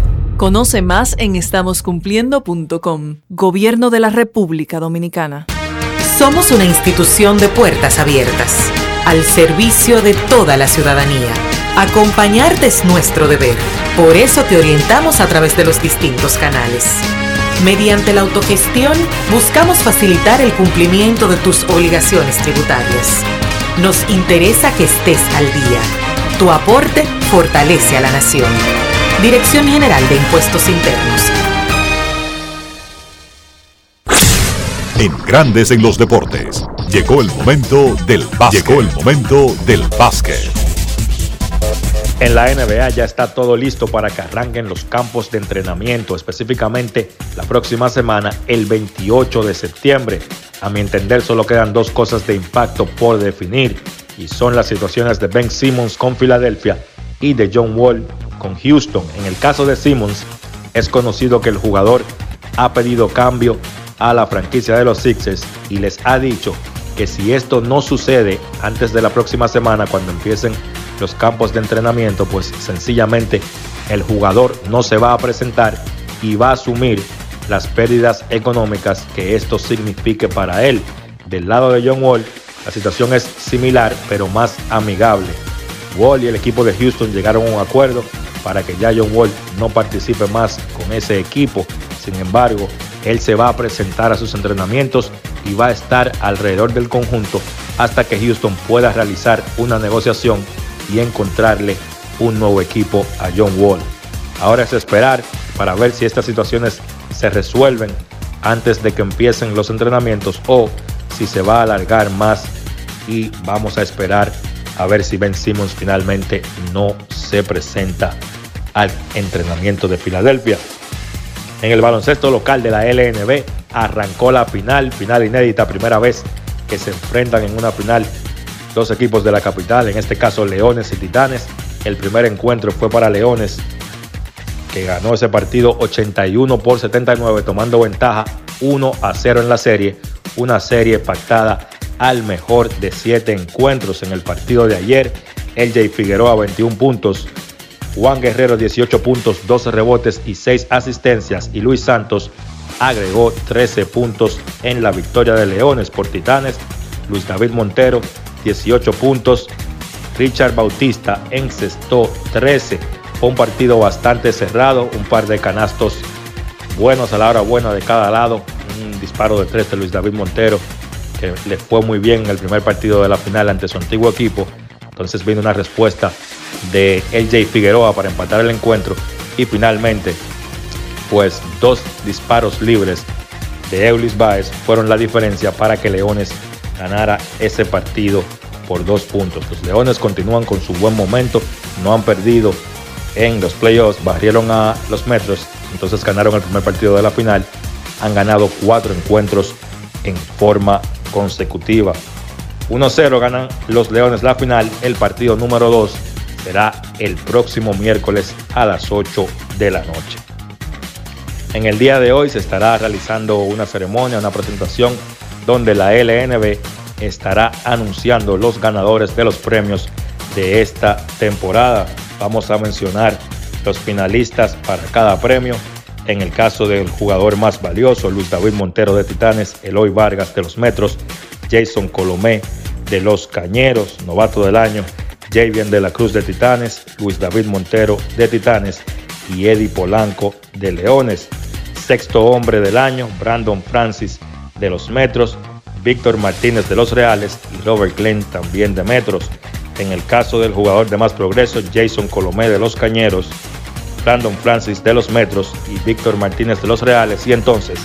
Conoce más en estamoscumpliendo.com. Gobierno de la República Dominicana. Somos una institución de puertas abiertas, al servicio de toda la ciudadanía. Acompañarte es nuestro deber. Por eso te orientamos a través de los distintos canales. Mediante la autogestión, buscamos facilitar el cumplimiento de tus obligaciones tributarias. Nos interesa que estés al día. Tu aporte fortalece a la nación. Dirección General de Impuestos Internos. En Grandes en los Deportes. Llegó el momento del básquet. Llegó el momento del básquet. En la NBA ya está todo listo para que arranquen los campos de entrenamiento, específicamente la próxima semana, el 28 de septiembre. A mi entender, solo quedan dos cosas de impacto por definir y son las situaciones de Ben Simmons con Filadelfia y de John Wall con Houston. En el caso de Simmons, es conocido que el jugador ha pedido cambio a la franquicia de los Sixers y les ha dicho que si esto no sucede antes de la próxima semana, cuando empiecen los campos de entrenamiento, pues sencillamente el jugador no se va a presentar y va a asumir las pérdidas económicas que esto signifique para él. Del lado de John Wall, la situación es similar, pero más amigable. Wall y el equipo de Houston llegaron a un acuerdo para que ya John Wall no participe más con ese equipo. Sin embargo, él se va a presentar a sus entrenamientos y va a estar alrededor del conjunto hasta que Houston pueda realizar una negociación y encontrarle un nuevo equipo a John Wall. Ahora es esperar para ver si estas situaciones se resuelven antes de que empiecen los entrenamientos o si se va a alargar más y vamos a esperar a ver si Ben Simmons finalmente no se presenta al entrenamiento de Filadelfia. En el baloncesto local de la LNB arrancó la final, final inédita, primera vez que se enfrentan en una final dos equipos de la capital, en este caso Leones y Titanes. El primer encuentro fue para Leones, que ganó ese partido 81 por 79, tomando ventaja 1 a 0 en la serie. Una serie pactada al mejor de siete encuentros en el partido de ayer. LJ Figueroa 21 puntos, Juan Guerrero 18 puntos, 12 rebotes y 6 asistencias. Y Luis Santos agregó 13 puntos en la victoria de Leones por Titanes. Luis David Montero 18 puntos. Richard Bautista encestó 13. Fue un partido bastante cerrado, un par de canastos buenos a la hora buena de cada lado. Un disparo de 3 de Luis David Montero, que le fue muy bien en el primer partido de la final ante su antiguo equipo. Entonces vino una respuesta de LJ Figueroa para empatar el encuentro. Y finalmente, pues dos disparos libres de Eulis Baez fueron la diferencia para que Leones ganara ese partido por dos puntos. Los Leones continúan con su buen momento, no han perdido en los playoffs, barrieron a los Metros, entonces ganaron el primer partido de la final, han ganado cuatro encuentros en forma consecutiva. 1-0 ganan los Leones la final, el partido número 2 será el próximo miércoles a las 8 de la noche. En el día de hoy se estará realizando una ceremonia, una presentación donde la LNB estará anunciando los ganadores de los premios de esta temporada. Vamos a mencionar los finalistas para cada premio. En el caso del jugador más valioso, Luis David Montero de Titanes, Eloy Vargas de los Metros, Jason Colomé de los Cañeros, novato del año, Javier de la Cruz de Titanes, Luis David Montero de Titanes y Eddie Polanco de Leones. Sexto hombre del año, Brandon Francis de los Metros, Víctor Martínez de los Reales y Robert Glenn también de Metros. En el caso del jugador de más progreso, Jason Colomé de los Cañeros, Brandon Francis de los Metros y Víctor Martínez de los Reales. Y entonces,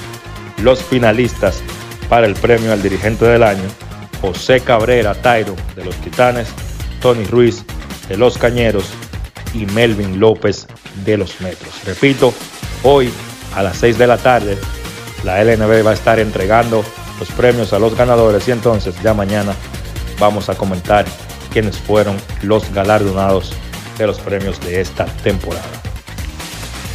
los finalistas para el premio al dirigente del año, José Cabrera Tairo de los Titanes, Tony Ruiz de los Cañeros y Melvin López de los Metros. Repito, hoy a las 6 de la tarde la LNB va a estar entregando los premios a los ganadores y entonces ya mañana vamos a comentar quiénes fueron los galardonados de los premios de esta temporada.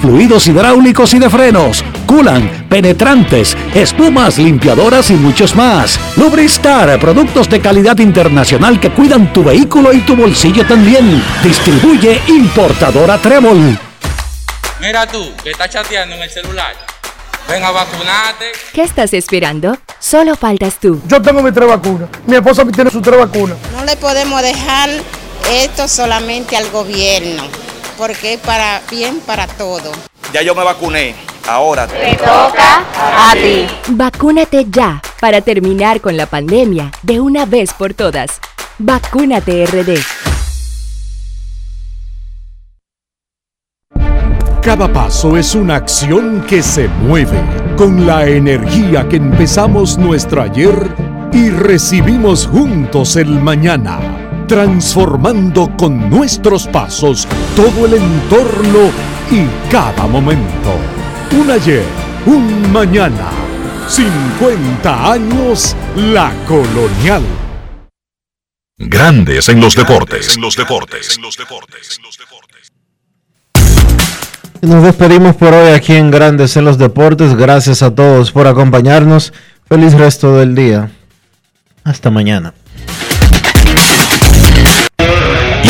fluidos hidráulicos y de frenos, culan, penetrantes, espumas, limpiadoras y muchos más. Lubristar, productos de calidad internacional que cuidan tu vehículo y tu bolsillo también. Distribuye importadora Trébol. Mira tú, que estás chateando en el celular. Ven a vacunarte. ¿Qué estás esperando? Solo faltas tú. Yo tengo mis tres vacunas. Mi esposa tiene sus tres vacunas. No le podemos dejar esto solamente al gobierno, porque es para bien para todo. Ya yo me vacuné. Ahora te toca a ti. Vacúnate ya para terminar con la pandemia de una vez por todas. Vacúnate RD. Cada paso es una acción que se mueve con la energía que empezamos nuestro ayer y recibimos juntos el mañana, transformando con nuestros pasos todo el entorno y cada momento. Un ayer, un mañana, 50 años la colonial. Grandes en los deportes. En los deportes. En los deportes. Nos despedimos por hoy aquí en Grandes en los Deportes. Gracias a todos por acompañarnos. Feliz resto del día. Hasta mañana.